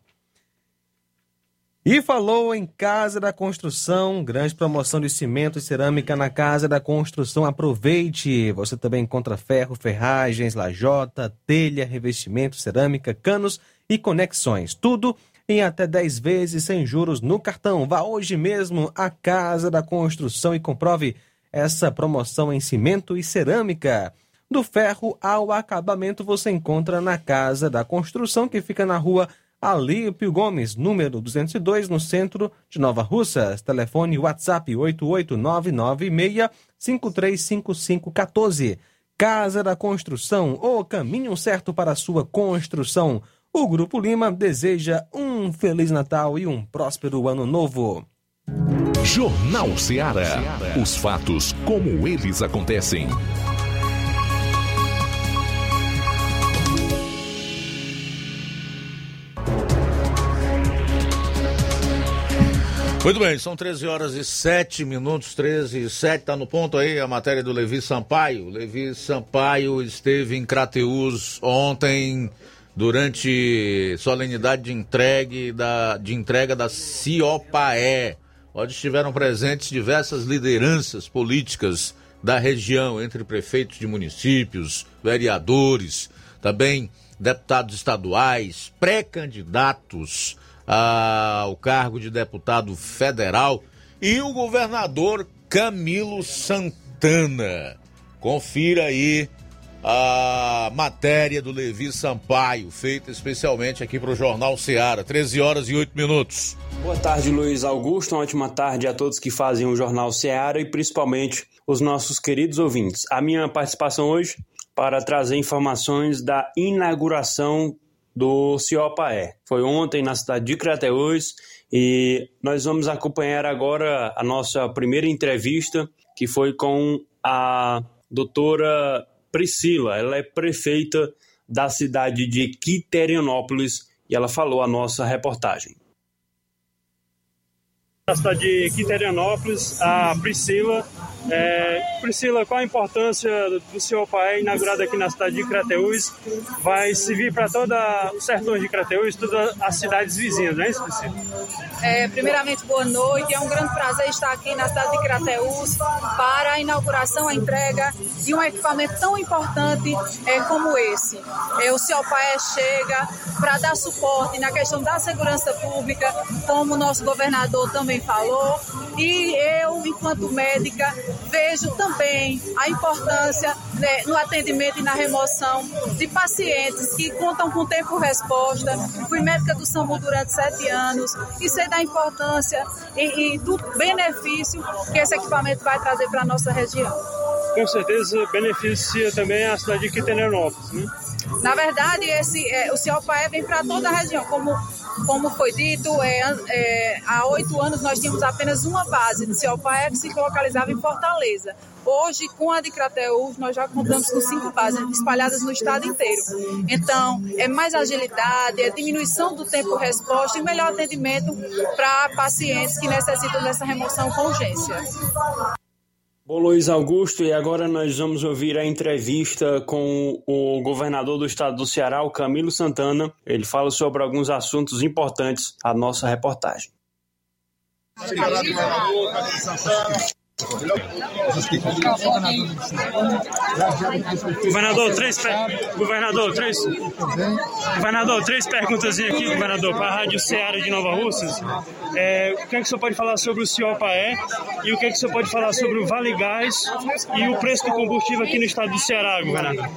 E falou em Casa da Construção, grande promoção de cimento e cerâmica na Casa da Construção. Aproveite! Você também encontra ferro, ferragens, lajota, telha, revestimento, cerâmica, canos e conexões. Tudo em até 10 vezes sem juros no cartão. Vá hoje mesmo à Casa da Construção e comprove essa promoção em cimento e cerâmica. Do ferro ao acabamento você encontra na Casa da Construção, que fica na rua Alípio Gomes, número 202, no centro de Nova Russas. Telefone WhatsApp 88996535514. Casa da Construção, o caminho certo para a sua construção. O Grupo Lima deseja um Feliz Natal e um próspero Ano Novo. Jornal Ceará. Os fatos como eles acontecem. Muito bem, são 13 horas e 7 minutos, 13 e 7, tá no ponto aí a matéria do Levi Sampaio. Levi Sampaio esteve em Crateus ontem durante solenidade de entrega da, de entrega da CIOPAE, onde estiveram presentes diversas lideranças políticas da região, entre prefeitos de municípios, vereadores, também deputados estaduais, pré-candidatos ao cargo de deputado federal e o governador Camilo Santana. Confira aí a matéria do Levi Sampaio, feita especialmente aqui para o Jornal Seara, 13 horas e 8 minutos. Boa tarde, Luiz Augusto. Uma ótima tarde a todos que fazem o Jornal Seara e principalmente os nossos queridos ouvintes. A minha participação hoje para trazer informações da inauguração do Ciopaé. Foi ontem na cidade de Crateús e nós vamos acompanhar agora a nossa primeira entrevista, que foi com a doutora Priscila. Ela é prefeita da cidade de Quiterianópolis e ela falou a nossa reportagem. Da cidade de Quiterianópolis, a Priscila é, Priscila, qual a importância do seu pai inaugurado aqui na cidade de Crateús? Vai servir para toda o sertão de Crateús, todas as cidades vizinhas, não é isso, Priscila? É, primeiramente, boa noite. É um grande prazer estar aqui na cidade de Crateús para a inauguração, a entrega de um equipamento tão importante é, como esse. É, o pai chega para dar suporte na questão da segurança pública, como o nosso governador também falou, e eu, enquanto médica, vejo também a importância né, no atendimento e na remoção de pacientes que contam com tempo-resposta. Fui médica do SAMU durante sete anos e sei da importância e, e do benefício que esse equipamento vai trazer para a nossa região. Com certeza beneficia também a cidade de Quitenópolis, né? Na verdade, esse, é, o CIOPAE vem para toda a região, como como foi dito, é, é, há oito anos nós tínhamos apenas uma base de CEOPAE que se localizava em Fortaleza. Hoje, com a de Crateus, nós já contamos com cinco bases espalhadas no estado inteiro. Então, é mais agilidade, é diminuição do tempo-resposta e melhor atendimento para pacientes que necessitam dessa remoção com urgência. Bom, Luiz Augusto, e agora nós vamos ouvir a entrevista com o governador do estado do Ceará, o Camilo Santana. Ele fala sobre alguns assuntos importantes à nossa reportagem. Governador, três governador, três governador, três perguntas aqui, governador, para a Rádio Ceará de Nova Russas. É, o que, é que o senhor pode falar sobre o Ciopaé e o que, é que o senhor pode falar sobre o Vale Gás e o preço do combustível aqui no estado do Ceará, governador?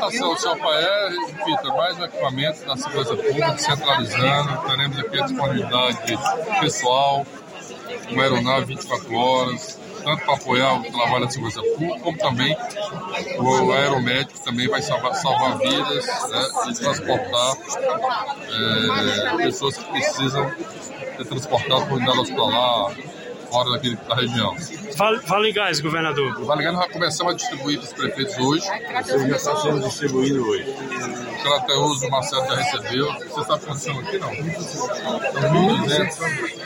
Ao Ciopaé, repita, mais um equipamento da segurança pública, centralizando, teremos aqui a disponibilidade pessoal, uma aeronave 24 horas, tanto para apoiar o trabalho da segurança pública, como também o aeromédico também vai salvar, salvar vidas né, e transportar é, pessoas que precisam ser transportadas para unidade hospitalar fora daqui da região. Vale, vale Gás, governador. O Vale Gás nós começamos a distribuir para os prefeitos hoje. Você já está sendo distribuído hoje. O Crateus, o Marcelo já recebeu. Você está acontecendo aqui, não? São 1.200.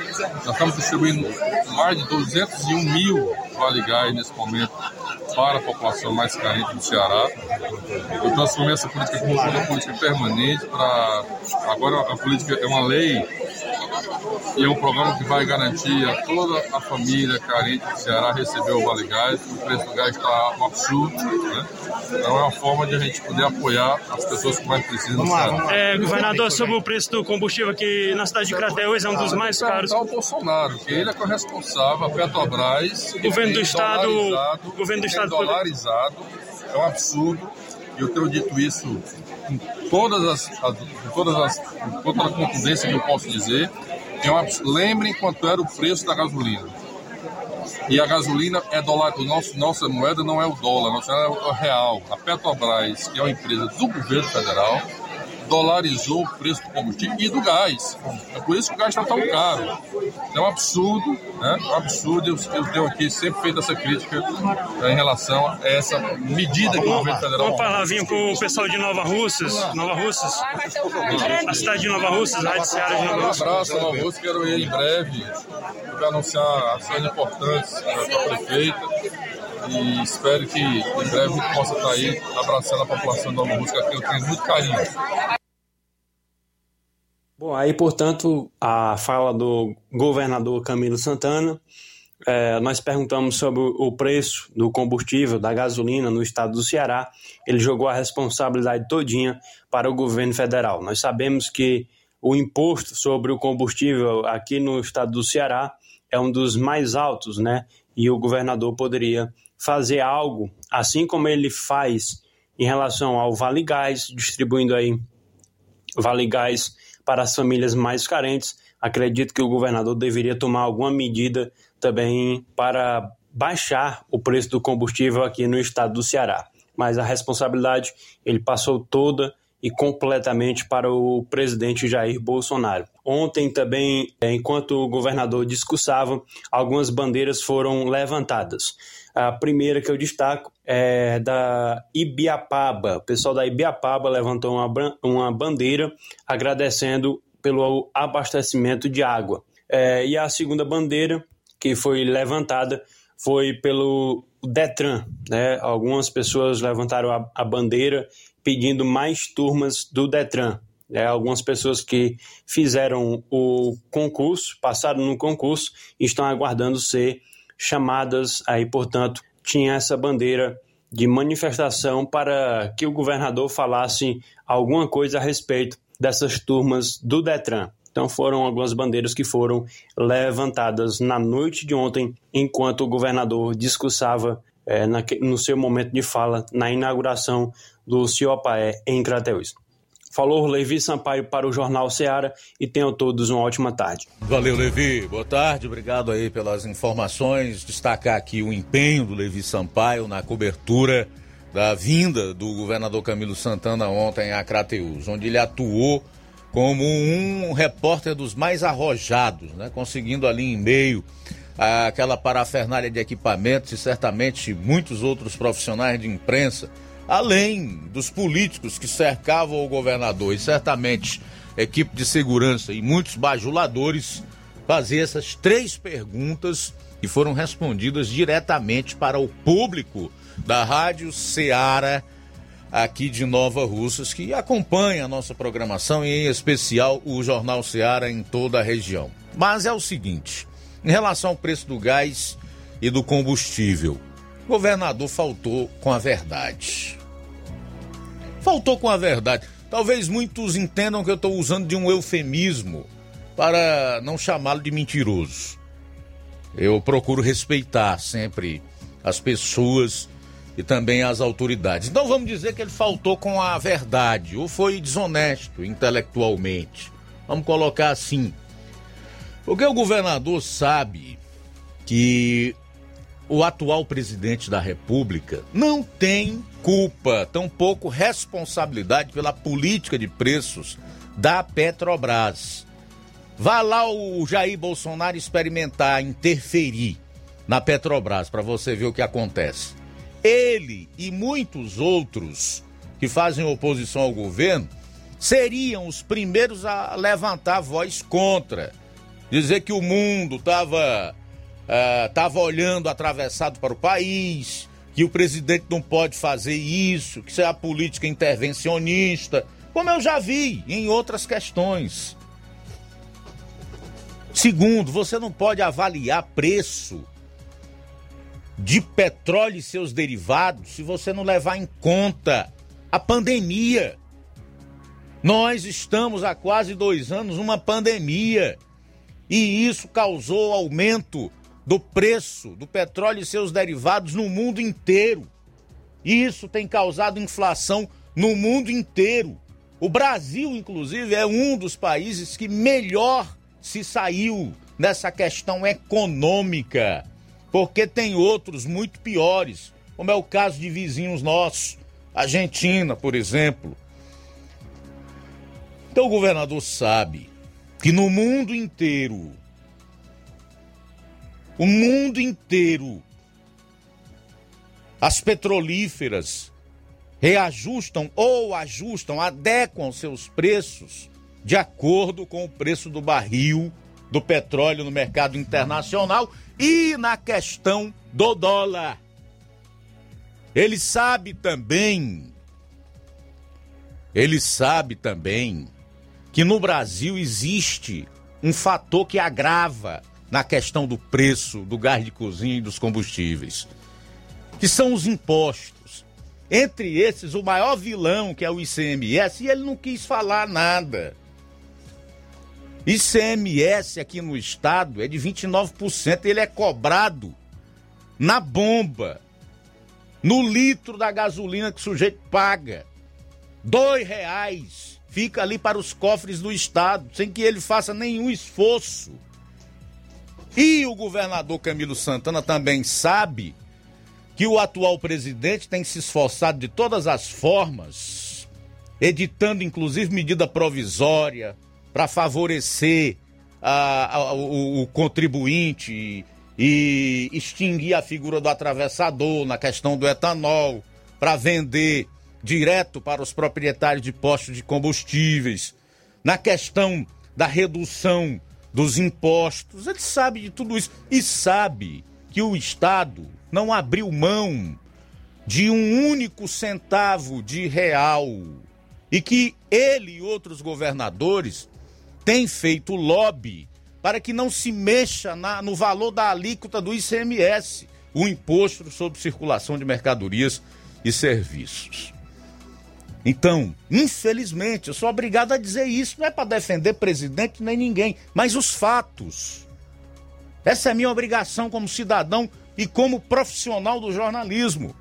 Nós estamos distribuindo mais de 201 mil Vale Gás nesse momento para a população mais carente do Ceará. Eu transformei essa política como uma política permanente para. Agora a política é uma lei e é um programa que vai garantir a toda a família carente do Ceará receber o Vale Gás. O preço do gás está um absurdo, né? Então é uma forma de a gente poder apoiar as pessoas que mais precisam do Ceará. É, governador, sobre o preço do combustível aqui na cidade de Crateús é um dos mais caros. Está o Bolsonaro, que ele é o responsável, a Petrobras. O governo do Estado. O governo do Estado. Dolarizado, é um absurdo. E eu tenho dito isso com todas as, com todas as, toda a contundência que eu posso dizer. É um absurdo. Lembrem quanto era o preço da gasolina. E a gasolina é dólar, nosso, nossa moeda não é o dólar, nossa moeda é o real. A Petrobras, que é uma empresa do governo federal, dolarizou o preço do combustível e do gás. É por isso que o gás está tão caro. É um absurdo, né? É um absurdo. Eu, eu tenho aqui sempre feito essa crítica né, em relação a essa medida que o governo federal. Uma palavrinha para o pessoal de Nova Russas, Nova Russas, a cidade de Nova Russas, a Rádio Ceará de Nova Russas. Um abraço, Nova Russas. Quero ir em breve para anunciar ações importantes para a prefeita e espero que em breve possa estar aí abraçando a população Nova Música, que eu tenho muito carinho. Bom, aí, portanto, a fala do governador Camilo Santana. É, nós perguntamos sobre o preço do combustível, da gasolina no estado do Ceará. Ele jogou a responsabilidade todinha para o governo federal. Nós sabemos que o imposto sobre o combustível aqui no estado do Ceará é um dos mais altos, né? E o governador poderia fazer algo, assim como ele faz em relação ao Vale Gás, distribuindo aí Vale Gás para as famílias mais carentes. Acredito que o governador deveria tomar alguma medida também para baixar o preço do combustível aqui no estado do Ceará. Mas a responsabilidade ele passou toda e completamente para o presidente Jair Bolsonaro. Ontem também, é, enquanto o governador discursava, algumas bandeiras foram levantadas. A primeira que eu destaco é da Ibiapaba. O pessoal da Ibiapaba levantou uma, uma bandeira agradecendo pelo abastecimento de água. É, e a segunda bandeira que foi levantada foi pelo Detran. Né? Algumas pessoas levantaram a, a bandeira pedindo mais turmas do Detran. É, algumas pessoas que fizeram o concurso, passaram no concurso, estão aguardando ser chamadas aí, portanto, tinha essa bandeira de manifestação para que o governador falasse alguma coisa a respeito dessas turmas do Detran. Então foram algumas bandeiras que foram levantadas na noite de ontem, enquanto o governador discursava é, na, no seu momento de fala na inauguração do CIOPAE em Crateús. Falou Levi Sampaio para o Jornal Ceará e tenham todos uma ótima tarde. Valeu, Levi. Boa tarde, obrigado aí pelas informações. Destacar aqui o empenho do Levi Sampaio na cobertura da vinda do governador Camilo Santana ontem a Crateús, onde ele atuou como um repórter dos mais arrojados, né? conseguindo ali em meio àquela parafernália de equipamentos e certamente muitos outros profissionais de imprensa, além dos políticos que cercavam o governador e certamente equipe de segurança e muitos bajuladores, fazer essas três perguntas que foram respondidas diretamente para o público da Rádio Ceará aqui de Nova Russas, que acompanha a nossa programação e, em especial, o Jornal Seara em toda a região. Mas é o seguinte: em relação ao preço do gás e do combustível, o governador faltou com a verdade. Faltou com a verdade. Talvez muitos entendam que eu estou usando de um eufemismo para não chamá-lo de mentiroso. Eu procuro respeitar sempre as pessoas e também as autoridades. Então vamos dizer que ele faltou com a verdade ou foi desonesto intelectualmente. Vamos colocar assim. Porque o governador sabe que o atual presidente da República não tem culpa, tampouco responsabilidade pela política de preços da Petrobras. Vá lá o Jair Bolsonaro experimentar, interferir na Petrobras para você ver o que acontece ele e muitos outros que fazem oposição ao governo seriam os primeiros a levantar a voz contra, dizer que o mundo estava uh, tava olhando atravessado para o país, que o presidente não pode fazer isso, que isso é a política intervencionista, como eu já vi em outras questões. Segundo, você não pode avaliar preço de petróleo e seus derivados se você não levar em conta a pandemia. Nós estamos há quase dois anos numa pandemia e isso causou aumento do preço do petróleo e seus derivados no mundo inteiro. Isso tem causado inflação no mundo inteiro. O Brasil, inclusive, é um dos países que melhor se saiu nessa questão econômica porque tem outros muito piores, como é o caso de vizinhos nossos, Argentina, por exemplo. Então o governador sabe que no mundo inteiro, o mundo inteiro, as petrolíferas reajustam ou ajustam, adequam seus preços de acordo com o preço do barril do petróleo no mercado internacional e na questão do dólar. Ele sabe também, ele sabe também que no Brasil existe um fator que agrava na questão do preço do gás de cozinha e dos combustíveis, que são os impostos. Entre esses, o maior vilão, que é o ICMS, e ele não quis falar nada. ICMS aqui no estado é de 29%, ele é cobrado na bomba, no litro da gasolina que o sujeito paga. Dois reais fica ali para os cofres do estado, sem que ele faça nenhum esforço. E o governador Camilo Santana também sabe que o atual presidente tem se esforçado de todas as formas editando inclusive medida provisória para favorecer a, a, o, o contribuinte e extinguir a figura do atravessador na questão do etanol, para vender direto para os proprietários de postos de combustíveis, na questão da redução dos impostos. Ele sabe de tudo isso e sabe que o Estado não abriu mão de um único centavo de real e que ele e outros governadores têm feito lobby para que não se mexa na, no valor da alíquota do ICMS, o Imposto sobre Circulação de Mercadorias e Serviços. Então, infelizmente, eu sou obrigado a dizer isso, não é para defender presidente nem ninguém, mas os fatos. Essa é a minha obrigação como cidadão e como profissional do jornalismo.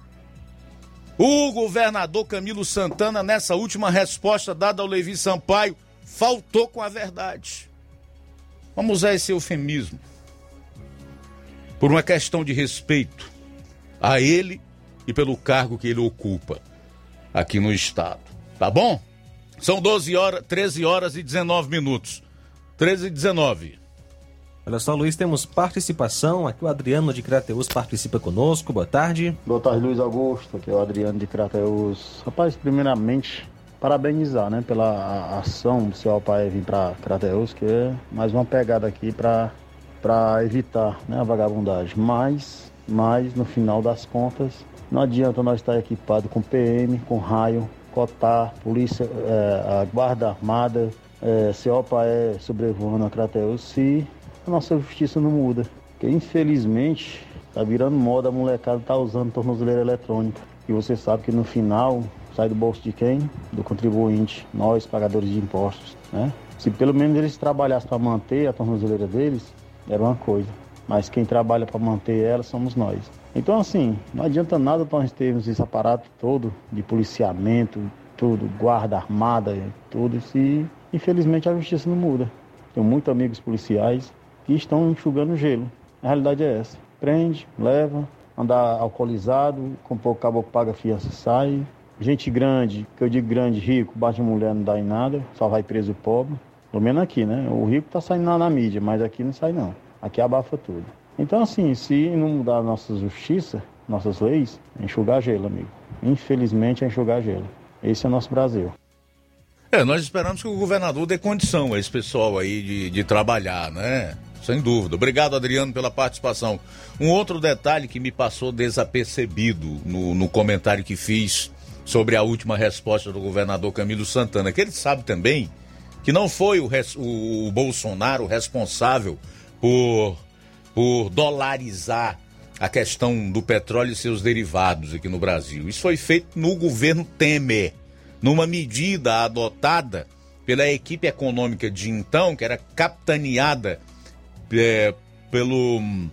O governador Camilo Santana, nessa última resposta dada ao Levi Sampaio, faltou com a verdade. Vamos usar esse eufemismo. Por uma questão de respeito a ele e pelo cargo que ele ocupa aqui no estado. Tá bom? São 12 horas, 13 horas e 19 minutos. 13 e 19. Olha só, Luiz, temos participação. Aqui o Adriano de Crateus participa conosco. Boa tarde. Boa tarde, Luiz Augusto. Aqui é o Adriano de Crateus. Rapaz, primeiramente, parabenizar né, pela ação do seu pai vir para Crateus, que é mais uma pegada aqui para evitar né, a vagabundagem. Mas, mas, no final das contas, não adianta nós estar equipado com PM, com raio, cotar, polícia, é, a guarda armada, é, COPAE sobrevoando a Crateus, se a nossa justiça não muda. Porque infelizmente tá virando moda a molecada tá usando tornozeleira eletrônica. E você sabe que no final sai do bolso de quem? Do contribuinte, nós, pagadores de impostos, né? Se pelo menos eles trabalhassem para manter a tornozeleira deles, era uma coisa. Mas quem trabalha para manter ela somos nós. Então assim, não adianta nada nós termos esse aparato todo de policiamento, tudo, guarda armada, tudo, se infelizmente a justiça não muda. Tenho muitos amigos policiais que estão enxugando gelo. A realidade é essa. Prende, leva, andar alcoolizado, com pouco caboclo paga fiança sai. Gente grande, que eu digo grande, rico, bate mulher não dá em nada, só vai preso o pobre. Pelo menos aqui, né? O rico tá saindo lá na mídia, mas aqui não sai não. Aqui abafa tudo. Então assim, se não mudar a nossa justiça, nossas leis, é enxugar gelo, amigo. Infelizmente é enxugar gelo. Esse é o nosso Brasil. É, nós esperamos que o governador dê condição a esse pessoal aí de, de trabalhar, né? Sem dúvida. Obrigado, Adriano, pela participação. Um outro detalhe que me passou desapercebido no, no comentário que fiz sobre a última resposta do governador Camilo Santana, que ele sabe também que não foi o, o, o Bolsonaro responsável por, por dolarizar a questão do petróleo e seus derivados aqui no Brasil. Isso foi feito no governo Temer, numa medida adotada pela equipe econômica de então, que era capitaneada é, pelo hum,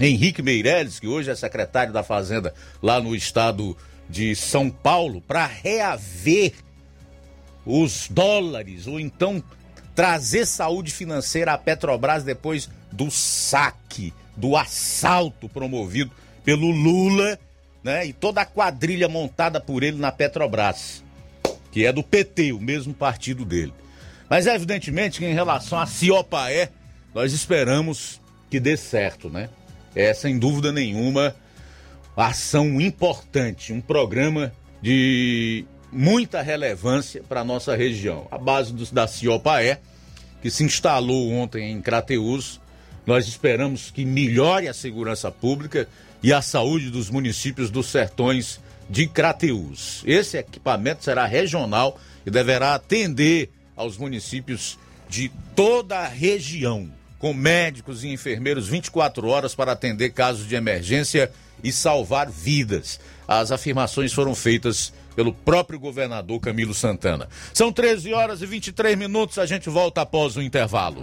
Henrique Meirelles, que hoje é secretário da Fazenda lá no estado de São Paulo, para reaver os dólares, ou então trazer saúde financeira à Petrobras depois do saque, do assalto promovido pelo Lula, né? E toda a quadrilha montada por ele na Petrobras, que é do PT, o mesmo partido dele. Mas evidentemente que em relação a Ciopaé, nós esperamos que dê certo, né? É sem dúvida nenhuma ação importante, um programa de muita relevância para a nossa região. A base do, da Ciopaé, que se instalou ontem em Crateus, nós esperamos que melhore a segurança pública e a saúde dos municípios dos sertões de Crateus. Esse equipamento será regional e deverá atender aos municípios de toda a região com médicos e enfermeiros 24 horas para atender casos de emergência e salvar vidas. As afirmações foram feitas pelo próprio governador Camilo Santana. São 13 horas e 23 minutos, a gente volta após o intervalo.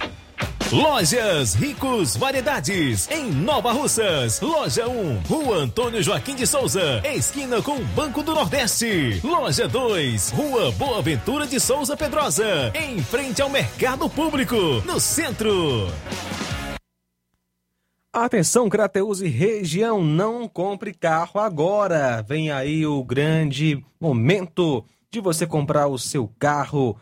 Lojas Ricos Variedades, em Nova Russas. Loja 1, Rua Antônio Joaquim de Souza, esquina com o Banco do Nordeste. Loja 2, Rua Boa Ventura de Souza Pedrosa, em frente ao Mercado Público, no centro. Atenção, Crateus e região, não compre carro agora. Vem aí o grande momento de você comprar o seu carro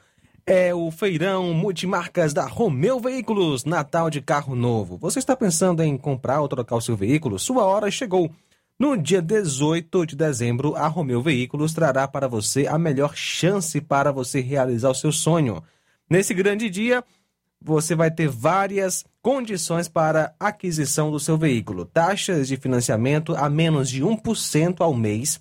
é o feirão multimarcas da Romeu Veículos, Natal de carro novo. Você está pensando em comprar ou trocar o seu veículo? Sua hora chegou. No dia 18 de dezembro, a Romeu Veículos trará para você a melhor chance para você realizar o seu sonho. Nesse grande dia, você vai ter várias condições para aquisição do seu veículo. Taxas de financiamento a menos de 1% ao mês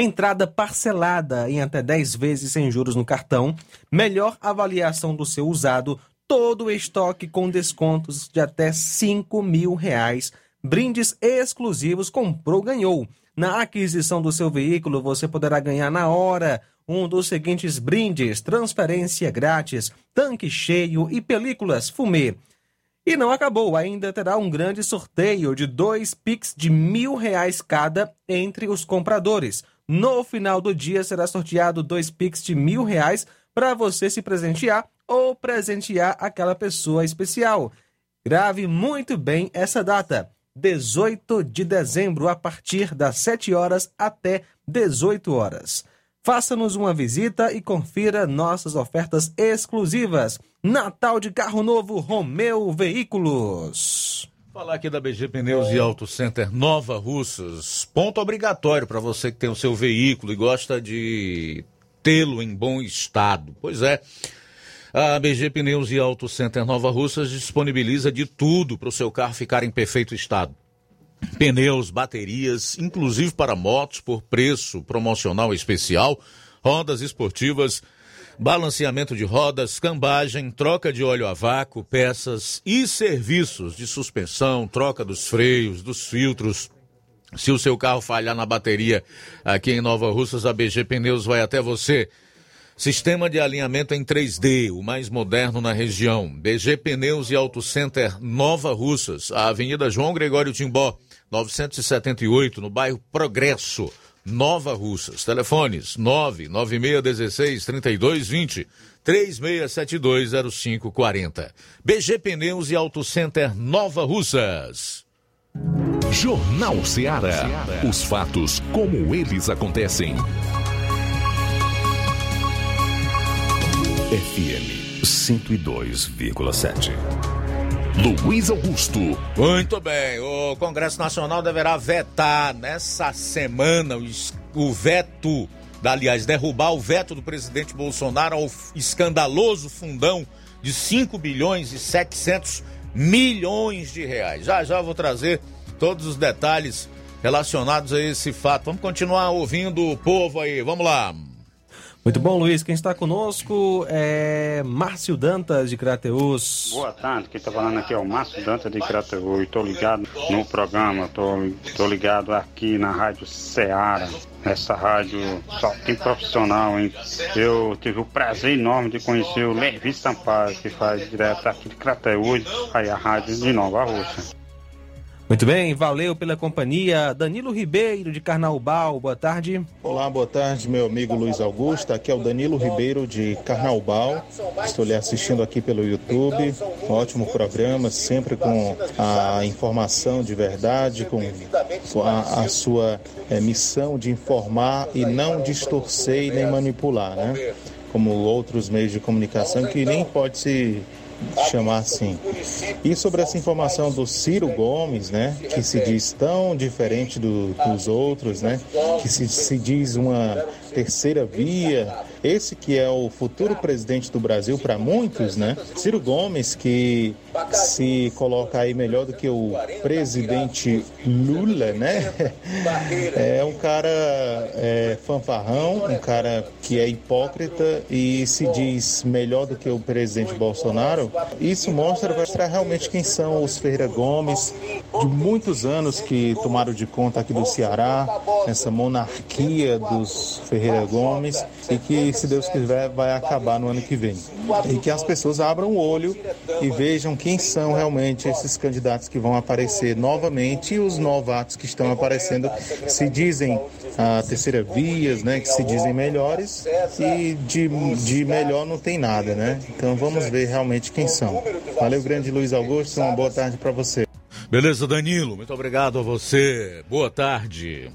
entrada parcelada em até 10 vezes sem juros no cartão, melhor avaliação do seu usado, todo o estoque com descontos de até 5 mil reais brindes exclusivos comprou ganhou. Na aquisição do seu veículo, você poderá ganhar na hora um dos seguintes brindes: transferência grátis, tanque cheio e películas fumê. E não acabou, ainda terá um grande sorteio de dois Pix de mil reais cada entre os compradores. No final do dia será sorteado dois Pix de mil reais para você se presentear ou presentear aquela pessoa especial. Grave muito bem essa data. 18 de dezembro, a partir das 7 horas até 18 horas. Faça-nos uma visita e confira nossas ofertas exclusivas. Natal de Carro Novo Romeu Veículos. Falar aqui da BG Pneus e Auto Center Nova Russas. Ponto obrigatório para você que tem o seu veículo e gosta de tê-lo em bom estado. Pois é. A BG Pneus e Auto Center Nova Russas disponibiliza de tudo para o seu carro ficar em perfeito estado. Pneus, baterias, inclusive para motos por preço promocional especial, rodas esportivas, balanceamento de rodas, cambagem, troca de óleo a vácuo, peças e serviços de suspensão, troca dos freios, dos filtros. Se o seu carro falhar na bateria aqui em Nova Russas, a BG Pneus vai até você. Sistema de alinhamento em 3D, o mais moderno na região. BG Pneus e Auto Center Nova Russas, a Avenida João Gregório Timbó, 978, no bairro Progresso, Nova Russas. Telefones 99616 3220 36720540. BG Pneus e Auto Center Nova Russas. Jornal Ceará. Os fatos como eles acontecem. FM 102,7. Luiz Augusto. Muito bem, o Congresso Nacional deverá vetar nessa semana o, veto, aliás, derrubar o veto do presidente Bolsonaro ao escandaloso fundão de 5 bilhões e 700 milhões de reais. Já já vou trazer todos os detalhes relacionados a esse fato. Vamos continuar ouvindo o povo aí. Vamos lá. Muito bom, Luiz. Quem está conosco é Márcio Dantas, de Crateus. Boa tarde, quem está falando aqui é o Márcio Dantas, de Crateus. Estou ligado no programa, estou ligado aqui na Rádio Ceará. Essa rádio só tem profissional, hein? Eu tive o prazer enorme de conhecer o Levi Sampaio, que faz direto aqui de Crateus, aí a rádio de Nova Rússia. Muito bem, valeu pela companhia. Danilo Ribeiro, de Carnaubal, boa tarde. Olá, boa tarde, meu amigo Luiz Augusto. Aqui é o Danilo Ribeiro, de Carnaubal. Estou lhe assistindo aqui pelo YouTube. Um ótimo programa, sempre com a informação de verdade, com a, a sua é, missão de informar e não distorcer e nem manipular, né? Como outros meios de comunicação que nem pode se chamar assim. E sobre essa informação do Ciro Gomes, né, que se diz tão diferente do, dos outros, né, que se, se diz uma terceira via, esse que é o futuro presidente do Brasil para muitos, né? Ciro Gomes, que se coloca aí melhor do que o presidente Lula, né? (laughs) É um cara é, fanfarrão, um cara que é hipócrita e se diz melhor do que o presidente Bolsonaro. Isso mostra, vai mostrar realmente quem são os Ferreira Gomes, de muitos anos que tomaram de conta aqui do Ceará, essa monarquia dos Ferreira Gomes, e que, se Deus quiser, vai acabar no ano que vem. E que as pessoas abram o olho e vejam quem são realmente esses candidatos que vão aparecer novamente e os novatos que estão aparecendo se dizem a terceira vias, né, que se dizem melhores e de, de melhor não tem nada, né? Então vamos ver realmente quem são. Valeu, grande Luiz Augusto, uma boa tarde para você. Beleza, Danilo, muito obrigado a você. Boa tarde.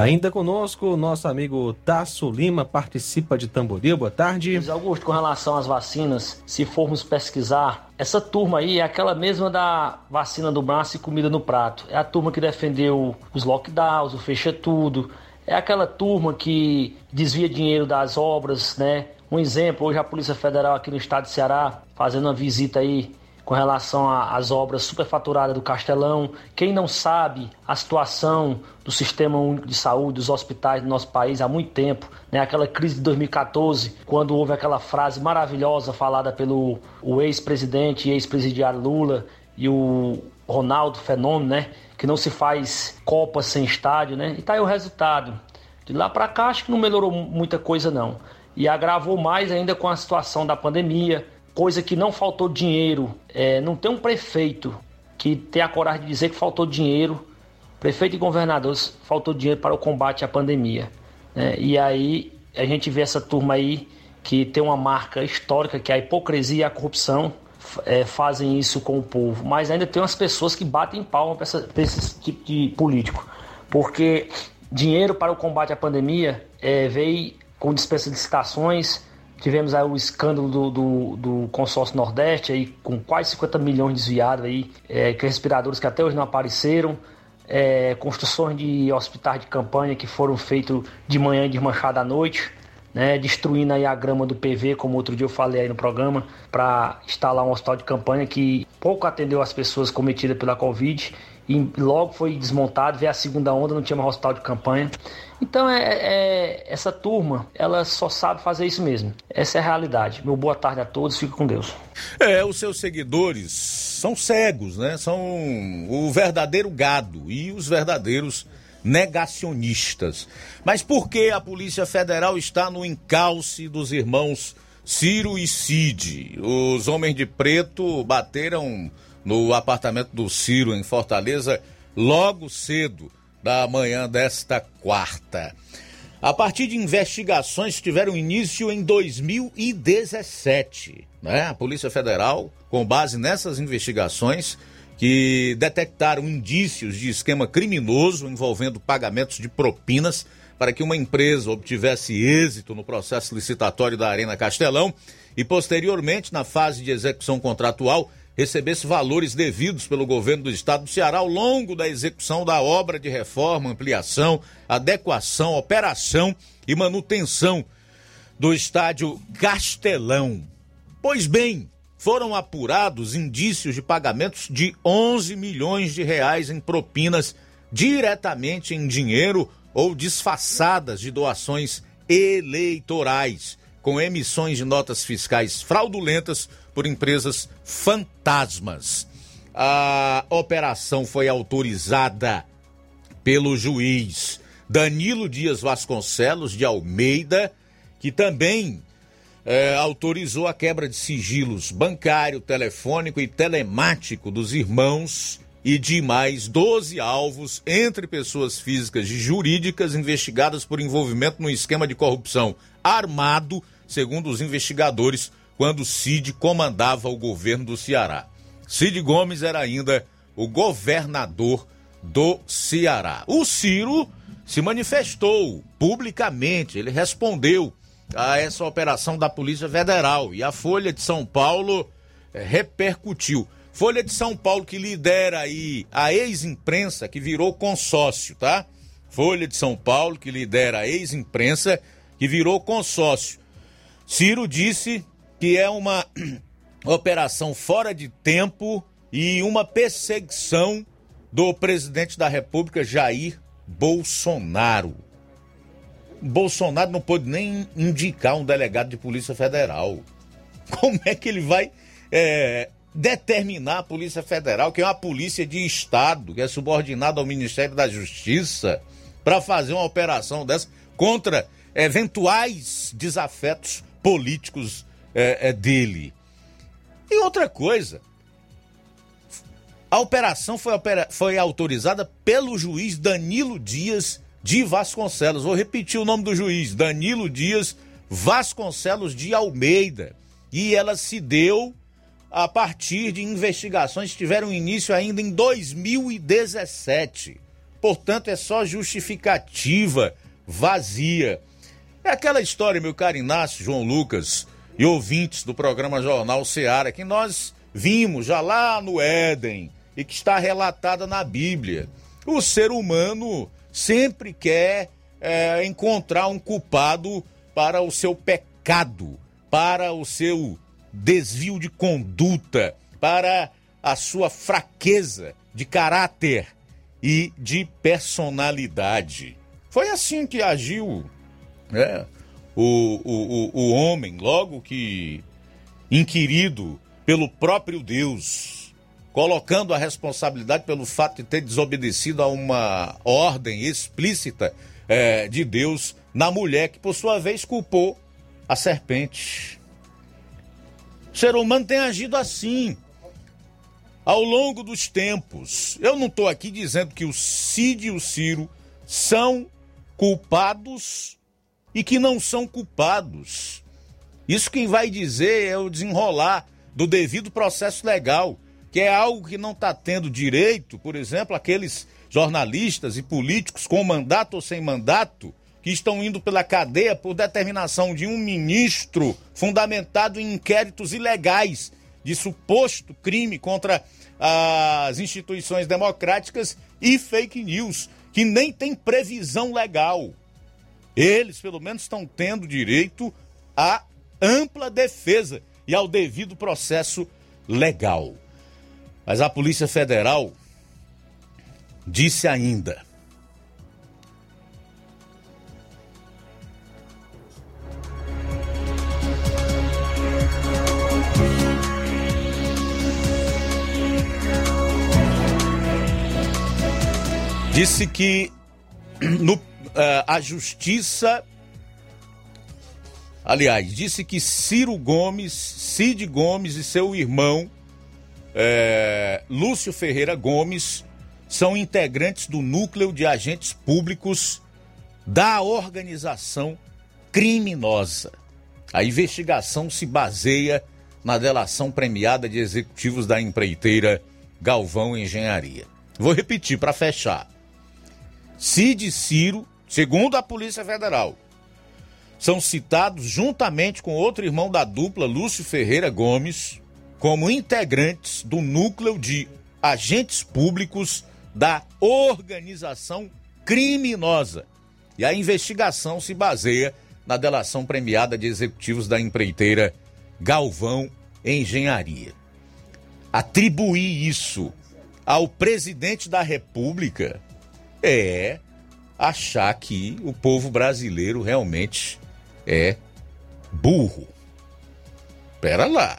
Ainda conosco, nosso amigo Tasso Lima participa de Tamboril. Boa tarde. Luiz Augusto, com relação às vacinas, se formos pesquisar, essa turma aí é aquela mesma da vacina do braço e comida no prato. É a turma que defendeu os lockdowns, o fecha tudo. É aquela turma que desvia dinheiro das obras, né? Um exemplo, hoje a Polícia Federal aqui no estado de Ceará, fazendo uma visita aí com relação às obras superfaturadas do Castelão. Quem não sabe a situação do sistema único de saúde, dos hospitais do nosso país há muito tempo, né? aquela crise de 2014, quando houve aquela frase maravilhosa falada pelo ex-presidente e ex-presidiário Lula e o Ronaldo, fenômeno, né? Que não se faz Copa sem estádio, né? E tá aí o resultado. De lá para cá, acho que não melhorou muita coisa, não. E agravou mais ainda com a situação da pandemia, coisa que não faltou dinheiro. É, não tem um prefeito que tenha a coragem de dizer que faltou dinheiro. Prefeito e governadores faltou dinheiro para o combate à pandemia. Né? E aí a gente vê essa turma aí que tem uma marca histórica que é a hipocrisia e a corrupção é, fazem isso com o povo. Mas ainda tem umas pessoas que batem palma para esse tipo de político. Porque dinheiro para o combate à pandemia é, veio com dispensa de licitações, Tivemos aí o escândalo do, do, do, consórcio Nordeste, aí, com quase 50 milhões desviados, aí, é, que respiradores que até hoje não apareceram. É, construções de hospitais de campanha que foram feitos de manhã e desmanchados à noite, né, destruindo aí a grama do PV, como outro dia eu falei aí no programa, para instalar um hospital de campanha que pouco atendeu as pessoas cometidas pela Covid e logo foi desmontado, veio a segunda onda, não tinha mais hospital de campanha. Então é, é, essa turma, ela só sabe fazer isso mesmo. Essa é a realidade. Meu boa tarde a todos, fico com Deus. É, os seus seguidores são cegos, né? São o verdadeiro gado e os verdadeiros negacionistas. Mas por que a Polícia Federal está no encalce dos irmãos Ciro e Cid? Os homens de preto bateram no apartamento do Ciro, em Fortaleza, logo cedo da manhã desta quarta. A partir de investigações que tiveram início em 2017, né? A Polícia Federal, com base nessas investigações, que detectaram indícios de esquema criminoso envolvendo pagamentos de propinas para que uma empresa obtivesse êxito no processo licitatório da Arena Castelão e posteriormente, na fase de execução contratual, recebesse valores devidos pelo governo do estado do Ceará ao longo da execução da obra de reforma, ampliação, adequação, operação e manutenção do estádio Castelão. Pois bem, foram apurados indícios de pagamentos de 11 milhões de reais em propinas diretamente em dinheiro ou disfarçadas de doações eleitorais, com emissões de notas fiscais fraudulentas por empresas fantasmas. A operação foi autorizada pelo juiz Danilo Dias Vasconcelos de Almeida, que também é, autorizou a quebra de sigilos bancário, telefônico e telemático dos irmãos e de mais 12 alvos entre pessoas físicas e jurídicas investigadas por envolvimento no esquema de corrupção armado, segundo os investigadores, quando Cid comandava o governo do Ceará. Cid Gomes era ainda o governador do Ceará. O Ciro se manifestou publicamente, ele respondeu a essa operação da Polícia Federal e a Folha de São Paulo é, repercutiu. Folha de São Paulo que lidera aí a ex-imprensa que virou consórcio, tá? Folha de São Paulo que lidera a ex-imprensa que virou consórcio. Ciro disse que é uma (clears throat) operação fora de tempo e uma perseguição do presidente da República, Jair Bolsonaro. Bolsonaro não pôde nem indicar um delegado de Polícia Federal. (laughs) Como é que ele vai é, determinar a Polícia Federal, que é uma polícia de Estado, que é subordinada ao Ministério da Justiça, para fazer uma operação dessa contra eventuais desafetos políticos é, é dele. E outra coisa, a operação foi, opera... foi autorizada pelo juiz Danilo Dias de Vasconcelos. Vou repetir o nome do juiz: Danilo Dias Vasconcelos de Almeida. E ela se deu a partir de investigações que tiveram início ainda em 2017. Portanto, é só justificativa vazia. É aquela história, meu caro Inácio, João Lucas, e ouvintes do programa Jornal Seara, que nós vimos já lá no Éden e que está relatada na Bíblia. O ser humano sempre quer é, encontrar um culpado para o seu pecado, para o seu desvio de conduta, para a sua fraqueza de caráter e de personalidade. Foi assim que agiu né? O, o, o homem, logo que inquirido pelo próprio Deus, colocando a responsabilidade pelo fato de ter desobedecido a uma ordem explícita é, de Deus na mulher, que por sua vez culpou a serpente. O ser humano tem agido assim ao longo dos tempos. Eu não estou aqui dizendo que o Cid e o Ciro são culpados e que não são culpados. Isso quem vai dizer é o desenrolar do devido processo legal, que é algo que não está tendo direito, por exemplo, aqueles jornalistas e políticos com mandato ou sem mandato que estão indo pela cadeia por determinação de um ministro fundamentado em inquéritos ilegais de suposto crime contra as instituições democráticas e fake news, que nem tem previsão legal. Eles, pelo menos, estão tendo direito à ampla defesa e ao devido processo legal. Mas a Polícia Federal disse ainda disse que (clears throat) no, a justiça. Aliás, disse que Ciro Gomes, Cid Gomes e seu irmão é, Lúcio Ferreira Gomes são integrantes do núcleo de agentes públicos da organização criminosa. A investigação se baseia na delação premiada de executivos da empreiteira Galvão Engenharia. Vou repetir para fechar. Cid e Ciro, segundo a Polícia Federal, são citados juntamente com outro irmão da dupla, Lúcio Ferreira Gomes, como integrantes do núcleo de agentes públicos da organização criminosa. E a investigação se baseia na delação premiada de executivos da empreiteira Galvão Engenharia. Atribuir isso ao presidente da República é achar que o povo brasileiro realmente é burro. Pera lá.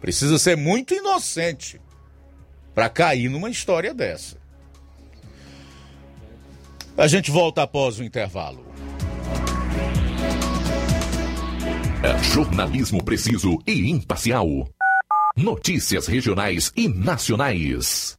Precisa ser muito inocente para cair numa história dessa. A gente volta após o intervalo. É jornalismo preciso e imparcial. Notícias regionais e nacionais.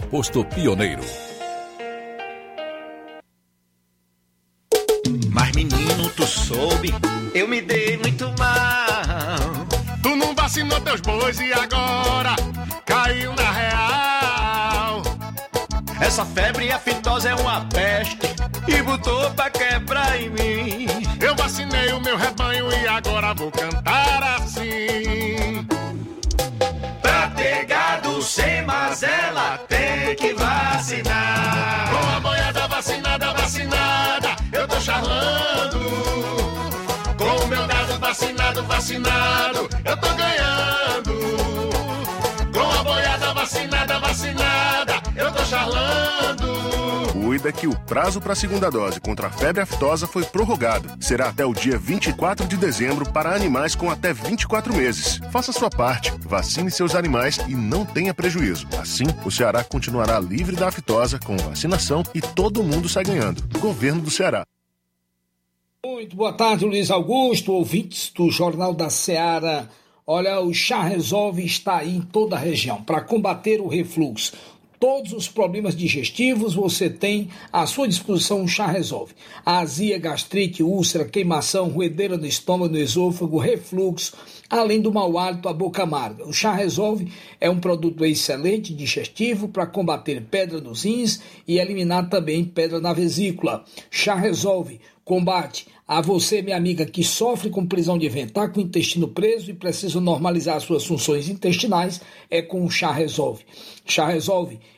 posto Pioneiro. Mas menino, tu soube, eu me dei muito mal. Tu não vacinou teus bois e agora caiu na real. Essa febre aftosa é uma peste e botou pra quebrar em mim. Eu vacinei o meu rebanho e agora vou cantar assim. Sem mazela, tem que vacinar. Com a boiada vacinada, vacinada, eu tô charlando. Com o meu gado vacinado, vacinado, eu tô ganhando. Cuida que o prazo para a segunda dose contra a febre aftosa foi prorrogado. Será até o dia 24 de dezembro para animais com até 24 meses. Faça sua parte, vacine seus animais e não tenha prejuízo. Assim, o Ceará continuará livre da aftosa com vacinação e todo mundo sai ganhando. Governo do Ceará. Muito boa tarde, Luiz Augusto, ouvintes do Jornal da Seara. Olha, o Chá Resolve está aí em toda a região para combater o refluxo. Todos os problemas digestivos você tem à sua disposição o chá resolve. Azia, gastrite, úlcera, queimação, ruedeira no estômago, no esôfago, refluxo, além do mau hálito, a boca amarga. O chá resolve é um produto excelente digestivo para combater pedra nos rins e eliminar também pedra na vesícula. Chá resolve combate a você, minha amiga, que sofre com prisão de ventre, está com o intestino preso e precisa normalizar suas funções intestinais, é com o chá resolve. Chá resolve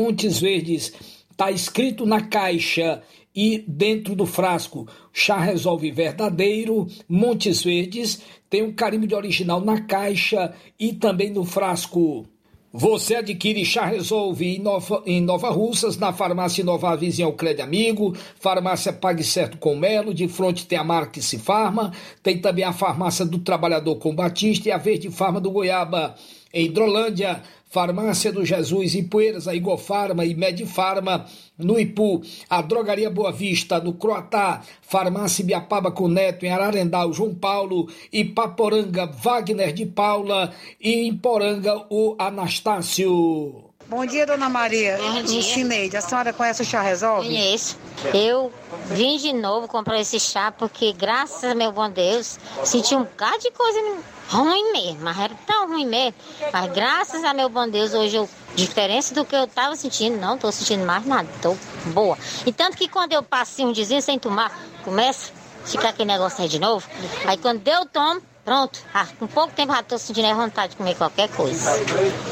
Montes Verdes. Está escrito na caixa e dentro do frasco. Chá Resolve Verdadeiro, Montes Verdes, tem um carimbo de original na caixa e também no frasco. Você adquire Chá Resolve em Nova, em Nova Russas, na farmácia Nova Vizinha ao Crédito Amigo, farmácia Pague Certo com Melo, de frente tem a marca Se Farma, tem também a farmácia do Trabalhador com Batista e a Verde Farma do Goiaba. Em Hidrolândia, Farmácia do Jesus, Ipueiras, a Igofarma e Medifarma, no Ipu, a Drogaria Boa Vista, no Croatá, Farmácia Biapaba com Neto, em Ararendal, João Paulo, e Paporanga, Wagner de Paula, e em Poranga, o Anastácio. Bom dia, dona Maria. Bom dia. A senhora conhece o chá Resolve? Conheço. Eu vim de novo comprar esse chá porque, graças a meu bom Deus, senti um bocado de coisa ruim mesmo, mas era tão ruim mesmo. Mas graças a meu bom Deus, hoje eu, diferença do que eu tava sentindo, não tô sentindo mais nada, tô boa. E tanto que quando eu passei um dizinho sem tomar, começa a ficar aquele negócio aí de novo. Aí quando eu tomo, pronto, ah, com pouco tempo já tô sentindo a vontade de comer qualquer coisa.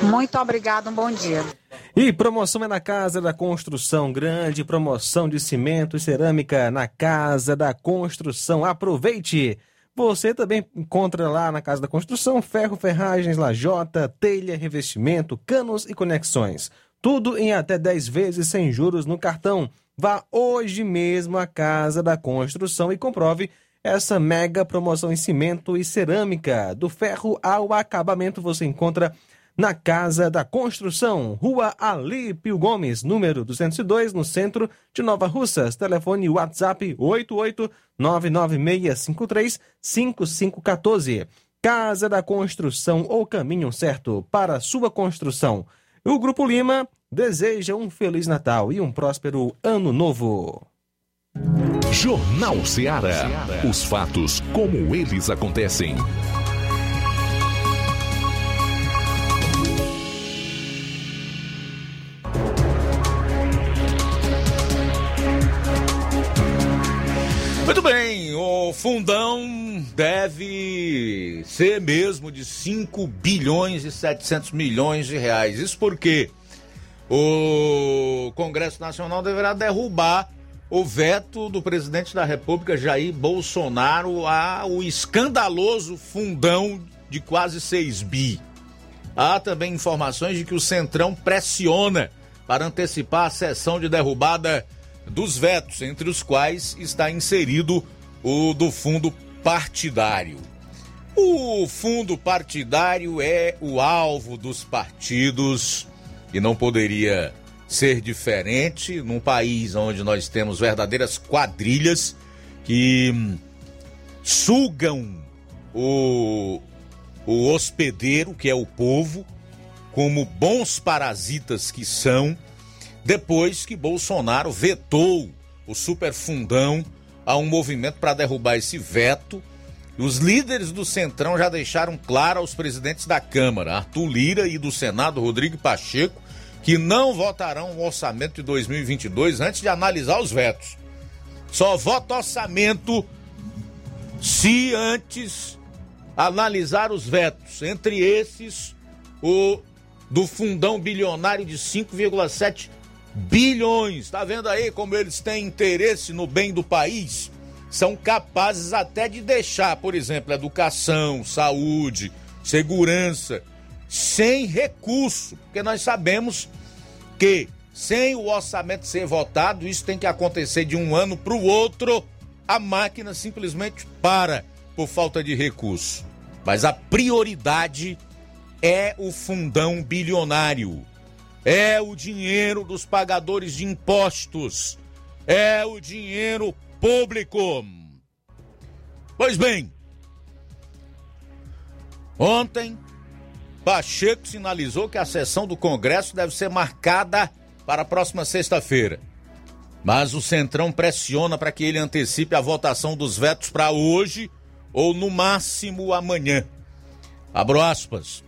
Muito obrigada, um bom dia. E promoção é na Casa da Construção. Grande promoção de cimento e cerâmica na Casa da Construção. Aproveite! Você também encontra lá na Casa da Construção ferro, ferragens, lajota, telha, revestimento, canos e conexões. Tudo em até 10 vezes sem juros no cartão. Vá hoje mesmo à Casa da Construção e comprove essa mega promoção em cimento e cerâmica. Do ferro ao acabamento você encontra na Casa da Construção, Rua Alípio Gomes, número 202, no centro de Nova Russas. Telefone WhatsApp 88996535514. Casa da Construção, o caminho certo para sua construção. O Grupo Lima deseja um Feliz Natal e um próspero Ano Novo. Jornal Ceará. Os fatos como eles acontecem. Muito bem, o fundão deve ser mesmo de 5 bilhões e 700 milhões de reais. Isso porque o Congresso Nacional deverá derrubar o veto do presidente da República Jair Bolsonaro ao escandaloso fundão de quase 6 bi. Há também informações de que o Centrão pressiona para antecipar a sessão de derrubada dos vetos, entre os quais está inserido o do fundo partidário. O fundo partidário é o alvo dos partidos e não poderia ser diferente num país onde nós temos verdadeiras quadrilhas que sugam o, o hospedeiro, que é o povo, como bons parasitas que são depois que Bolsonaro vetou o superfundão a um movimento para derrubar esse veto. Os líderes do Centrão já deixaram claro aos presidentes da Câmara, Arthur Lira, e do Senado, Rodrigo Pacheco, que não votarão o orçamento de 2022 antes de analisar os vetos. Só vota orçamento se antes analisar os vetos. Entre esses, o do fundão bilionário de 5,7 bilhões. Tá vendo aí como eles têm interesse no bem do país? São capazes até de deixar, por exemplo, educação, saúde, segurança, sem recurso, porque nós sabemos que sem o orçamento ser votado, isso tem que acontecer de um ano para o outro, a máquina simplesmente para por falta de recurso. Mas a prioridade é o fundão bilionário é o dinheiro dos pagadores de impostos, é o dinheiro público. Pois bem, ontem, Pacheco sinalizou que a sessão do Congresso deve ser marcada para a próxima sexta-feira. Mas o Centrão pressiona para que ele antecipe a votação dos vetos para hoje ou no máximo amanhã. Abro aspas.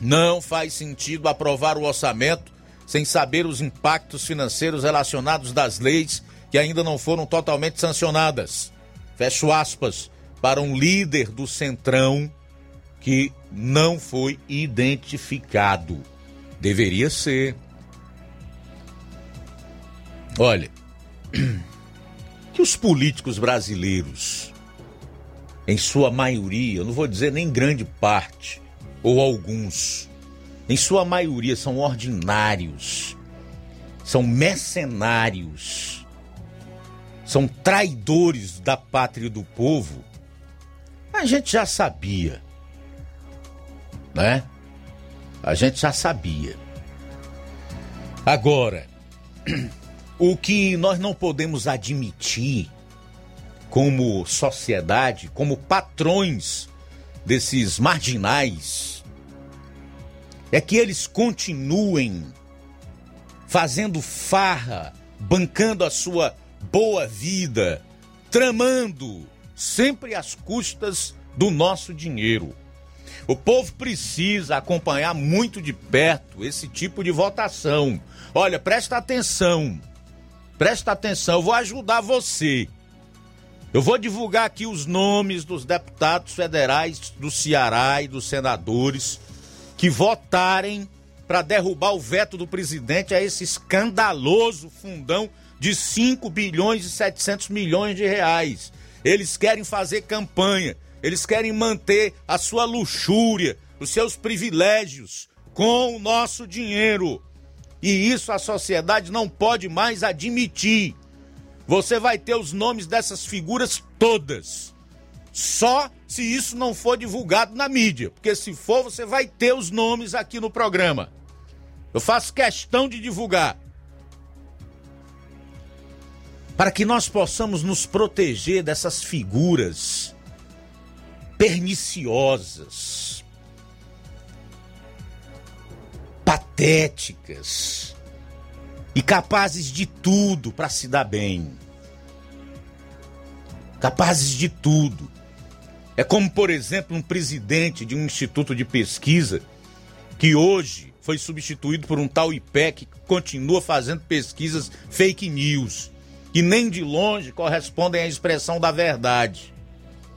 Não faz sentido aprovar o orçamento sem saber os impactos financeiros relacionados das leis que ainda não foram totalmente sancionadas. Fecho aspas para um líder do Centrão que não foi identificado. Deveria ser. Olha, (clears throat) que os políticos brasileiros, em sua maioria, eu não vou dizer nem grande parte, ou alguns, em sua maioria são ordinários, são mercenários, são traidores da pátria e do povo, a gente já sabia, né? A gente já sabia. Agora, (clears throat) o que nós não podemos admitir como sociedade, como patrões desses marginais é que eles continuem fazendo farra, bancando a sua boa vida, tramando sempre às custas do nosso dinheiro. O povo precisa acompanhar muito de perto esse tipo de votação. Olha, presta atenção. Presta atenção, eu vou ajudar você. Eu vou divulgar aqui os nomes dos deputados federais do Ceará e dos senadores que votarem para derrubar o veto do presidente a esse escandaloso fundão de 5 bilhões e 700 milhões de reais. Eles querem fazer campanha, eles querem manter a sua luxúria, os seus privilégios com o nosso dinheiro. E isso a sociedade não pode mais admitir. Você vai ter os nomes dessas figuras todas. Só se isso não for divulgado na mídia, porque se for, você vai ter os nomes aqui no programa. Eu faço questão de divulgar. Para que nós possamos nos proteger dessas figuras perniciosas, patéticas e capazes de tudo para se dar bem. Capazes de tudo. É como, por exemplo, um presidente de um instituto de pesquisa que hoje foi substituído por um tal IPEC que continua fazendo pesquisas fake news, que nem de longe correspondem à expressão da verdade,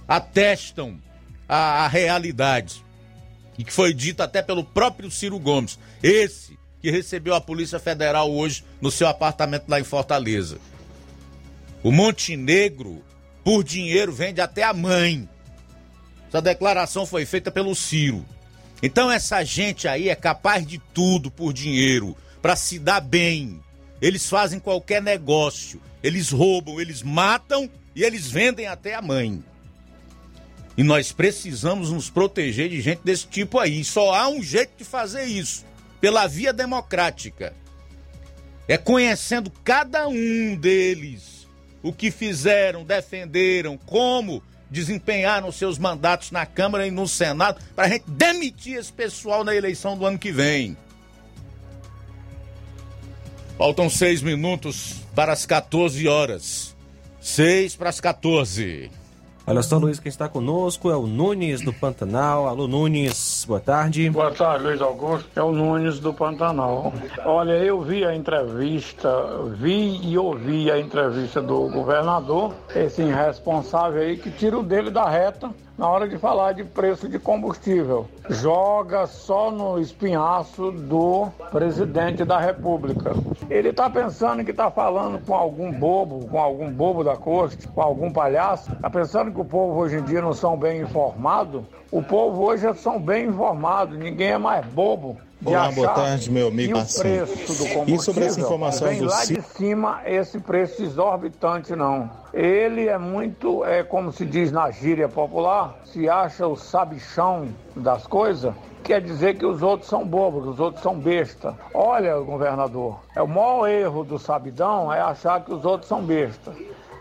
atestam a, a realidade, e que foi dito até pelo próprio Ciro Gomes, esse que recebeu a Polícia Federal hoje no seu apartamento lá em Fortaleza. O Montenegro, por dinheiro, vende até a mãe. Essa declaração foi feita pelo Ciro. Então essa gente aí é capaz de tudo por dinheiro, para se dar bem. Eles fazem qualquer negócio, eles roubam, eles matam e eles vendem até a mãe. E nós precisamos nos proteger de gente desse tipo aí. Só há um jeito de fazer isso, pela via democrática. É conhecendo cada um deles, o que fizeram, defenderam, como desempenharam seus mandatos na Câmara e no Senado, para a gente demitir esse pessoal na eleição do ano que vem. Faltam seis minutos para as 14 horas. Seis para as 14. Olha só, Luiz, quem está conosco é o Nunes do Pantanal. Alô, Nunes, boa tarde. Boa tarde, Luiz Augusto. É o Nunes do Pantanal. Olha, eu vi a entrevista, vi e ouvi a entrevista do governador, esse irresponsável aí que tira o dele da reta na hora de falar de preço de combustível. Joga só no espinhaço do presidente da República. Ele está pensando que está falando com algum bobo, com algum bobo da corte, com algum palhaço. Está pensando que o povo hoje em dia não são bem informados? O povo hoje são bem informados, ninguém é mais bobo. Olá, boa tarde, meu amigo Marcinho. E sobre essa informação vem do lá de cima esse preço exorbitante não. Ele é muito, é como se diz na gíria popular, se acha o sabichão das coisas, quer dizer que os outros são bobos, que os outros são besta. Olha, governador, é o maior erro do sabidão é achar que os outros são besta.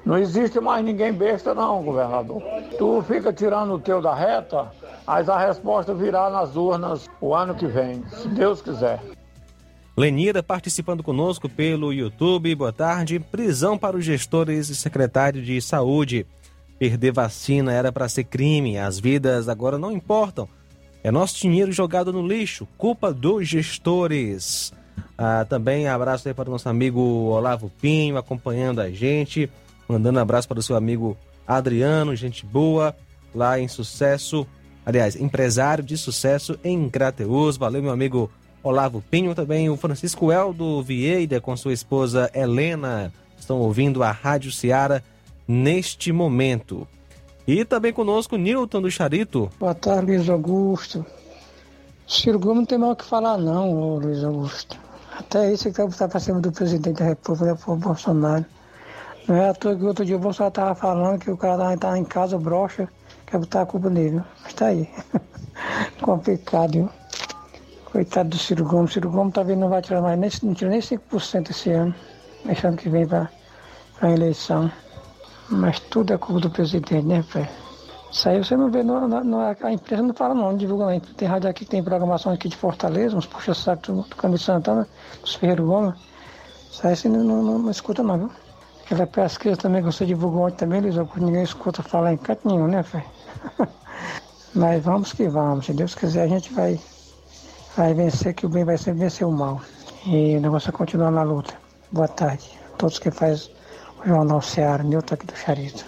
Não existe mais ninguém besta não, governador. Tu fica tirando o teu da reta, mas a resposta virá nas urnas o ano que vem, se Deus quiser. Lenira participando conosco pelo YouTube. Boa tarde. Prisão para os gestores e secretário de saúde. Perder vacina era para ser crime. As vidas agora não importam. É nosso dinheiro jogado no lixo. Culpa dos gestores. Ah, também abraço aí para o nosso amigo Olavo Pinho acompanhando a gente. Mandando abraço para o seu amigo Adriano, gente boa, lá em sucesso. Aliás, empresário de sucesso em Crateus. Valeu, meu amigo Olavo Pinho. Também o Francisco Eldo Vieira com sua esposa Helena. Estão ouvindo a Rádio Ceará neste momento. E também conosco Newton do Charito. Boa tarde, Luiz Augusto. Ciro Gomes não tem mais o que falar, não, Luiz Augusto. Até isso que está para cima do presidente da República, o Bolsonaro. Não é outro dia o Bolsonaro estava falando que o cara estava em casa, brocha, quer botar a culpa nele. Mas tá aí. (laughs) Complicado, viu? Coitado do Ciro Gomes. Ciro Gomes tá vendo não vai tirar mais, nem, não tira nem 5% esse ano. Deixando que vem para a eleição. Mas tudo é culpa do presidente, né, pai? Isso aí você não vê, no- no- a imprensa não fala não, não divulga não. Tem rádio aqui que tem programação aqui de Fortaleza, uns puxa-saco do, do Camilo Santana, dos Ferreiro Gomes. Isso aí você não, não, não- não escuta não, viu? Aquela pesquisa também que você divulgou ontem também, Luiz Augusto, ninguém escuta falar em canto nenhum, né, pai? (laughs) Mas vamos que vamos, se Deus quiser a gente vai, vai vencer, que o bem vai sempre vencer o mal. E o negócio é continuar na luta. Boa tarde todos que faz o Jornal Ceará, Nilton aqui do Charito.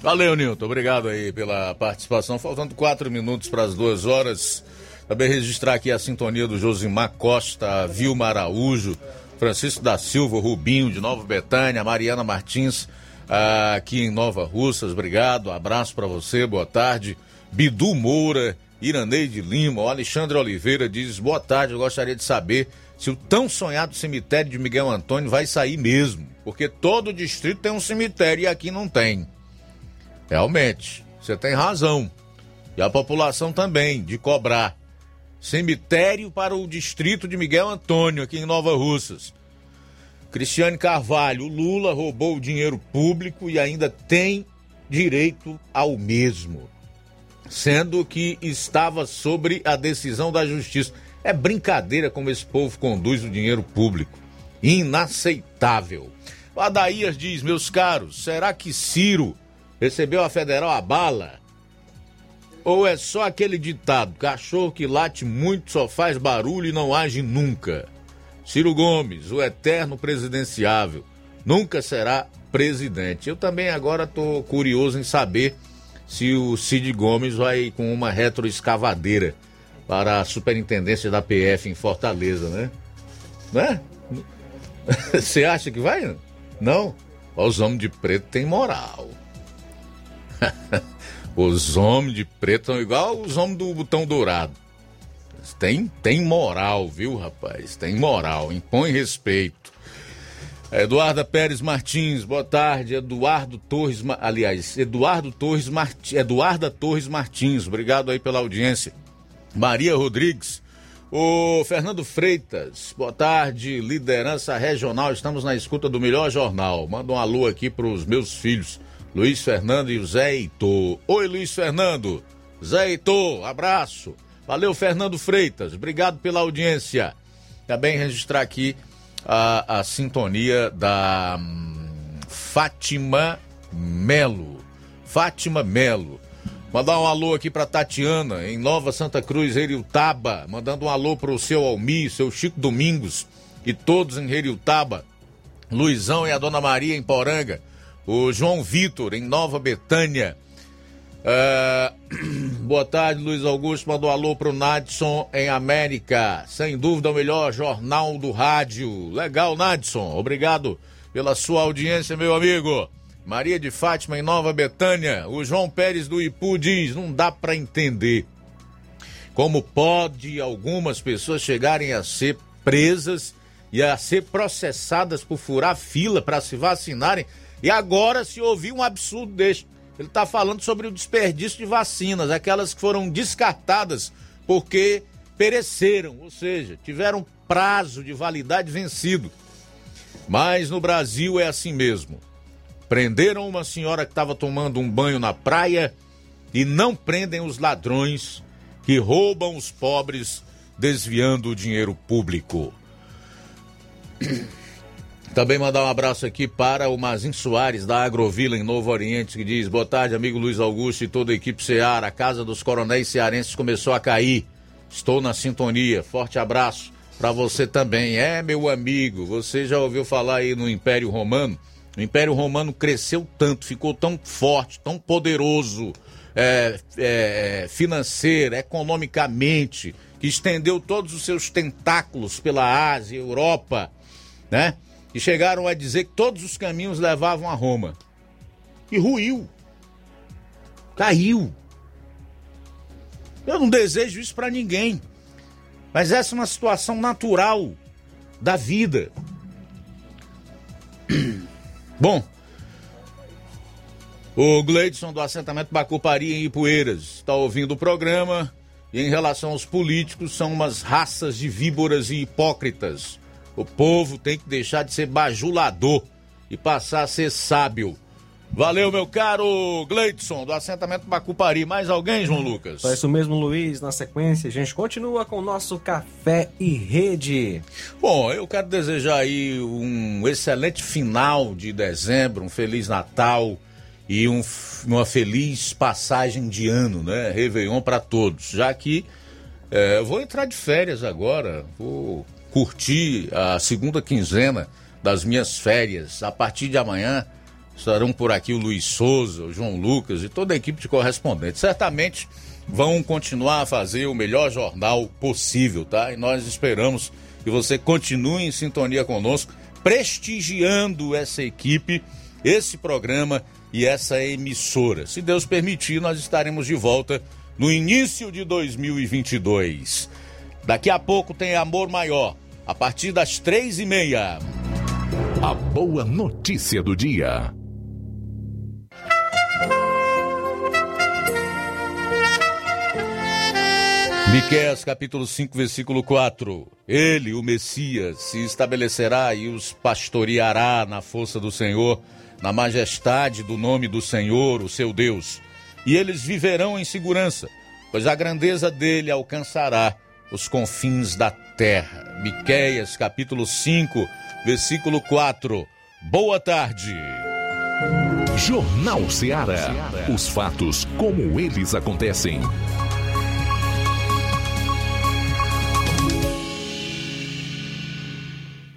Valeu, Nilton. Obrigado aí pela participação. Faltando quatro minutos para as duas horas. Também registrar aqui a sintonia do Josimar Costa, Vilma Araújo, Francisco da Silva, Rubinho de Nova Betânia, Mariana Martins ah, aqui em Nova Russas. Obrigado. Abraço para você. Boa tarde. Bidu Moura, Iraneide Lima, Alexandre Oliveira diz: Boa tarde. Eu gostaria de saber se o tão sonhado cemitério de Miguel Antônio vai sair mesmo, porque todo distrito tem um cemitério e aqui não tem. Realmente, você tem razão. E a população também, de cobrar. Cemitério para o distrito de Miguel Antônio, aqui em Nova Russas. Cristiane Carvalho, Lula roubou o dinheiro público e ainda tem direito ao mesmo, sendo que estava sobre a decisão da justiça. É brincadeira como esse povo conduz o dinheiro público. Inaceitável. Adaías diz, meus caros, será que Ciro recebeu a federal a bala? Ou é só aquele ditado, cachorro que late muito só faz barulho e não age nunca? Ciro Gomes, o eterno presidenciável, nunca será presidente. Eu também agora estou curioso em saber se o Cid Gomes vai com uma retroescavadeira para a superintendência da PF em Fortaleza, né? Né? (laughs) Você acha que vai? Não? Os homens de preto têm moral. (laughs) os homens de preto são igual os homens do botão dourado. Tem, tem moral, viu, rapaz? Tem moral. Impõe respeito. Eduarda Pérez Martins, boa tarde. Eduardo Torres, aliás, Eduardo Torres Martins, Eduarda Torres Martins, obrigado aí pela audiência. Maria Rodrigues, o Fernando Freitas, boa tarde, liderança regional, estamos na escuta do melhor jornal. Manda um alô aqui para os meus filhos, Luiz Fernando e o Zé Heitor. Oi, Luiz Fernando, Zé Heitor, abraço. Valeu, Fernando Freitas, obrigado pela audiência. Também registrar aqui a, a sintonia da hum, Fátima Melo. Fátima Melo. Mandar um alô aqui para Tatiana, em Nova Santa Cruz, Heriutaba. Mandando um alô para o seu Almi, seu Chico Domingos e todos em Heriutaba. Luizão e a Dona Maria em Poranga. O João Vitor em Nova Betânia. Uh, (clears throat) boa tarde, Luiz Augusto. Mandou alô pro Nadson em América. Sem dúvida, o melhor jornal do rádio. Legal, Nadson. Obrigado pela sua audiência, meu amigo. Maria de Fátima em Nova Betânia. O João Pérez do Ipu diz: não dá para entender como pode algumas pessoas chegarem a ser presas e a ser processadas por furar fila para se vacinarem e agora se ouvir um absurdo deste. Ele está falando sobre o desperdício de vacinas, aquelas que foram descartadas porque pereceram, ou seja, tiveram prazo de validade vencido. Mas no Brasil é assim mesmo. Prenderam uma senhora que estava tomando um banho na praia e não prendem os ladrões que roubam os pobres desviando o dinheiro público. Também mandar um abraço aqui para o Mazin Soares, da Agrovila, em Novo Oriente, que diz: Boa tarde, amigo Luiz Augusto e toda a equipe Seara. A casa dos coronéis cearenses começou a cair. Estou na sintonia. Forte abraço para você também. É, meu amigo, você já ouviu falar aí no Império Romano? O Império Romano cresceu tanto, ficou tão forte, tão poderoso, é, é, financeiro, economicamente, que estendeu todos os seus tentáculos pela Ásia, Europa, né? E chegaram a dizer que todos os caminhos levavam a Roma. E ruiu. Caiu. Eu não desejo isso para ninguém. Mas essa é uma situação natural da vida. (clears throat) Bom, o Gleidson do assentamento Bacupari em Ipueiras está ouvindo o programa e em relação aos políticos são umas raças de víboras e hipócritas. O povo tem que deixar de ser bajulador e passar a ser sábio. Valeu, meu caro Gleidson, do assentamento Bacupari. Mais alguém, João Lucas? É isso mesmo, Luiz. Na sequência, a gente continua com o nosso Café e Rede. Bom, eu quero desejar aí um excelente final de dezembro, um Feliz Natal e um, uma feliz passagem de ano, né? Réveillon para todos. Já que é, eu vou entrar de férias agora, vou curtir a segunda quinzena das minhas férias. A partir de amanhã Estarão por aqui o Luiz Souza, o João Lucas e toda a equipe de correspondentes. Certamente vão continuar a fazer o melhor jornal possível, tá? E nós esperamos que você continue em sintonia conosco, prestigiando essa equipe, esse programa e essa emissora. Se Deus permitir, nós estaremos de volta no início de 2022. Daqui a pouco tem Amor Maior, a partir das três e meia. A boa notícia do dia. Miqueias capítulo 5, versículo 4. Ele, o Messias, se estabelecerá e os pastoreará na força do Senhor, na majestade do nome do Senhor, o seu Deus. E eles viverão em segurança, pois a grandeza dele alcançará os confins da terra. Miqueias capítulo 5, versículo 4. Boa tarde. Jornal Ceará. Os fatos como eles acontecem.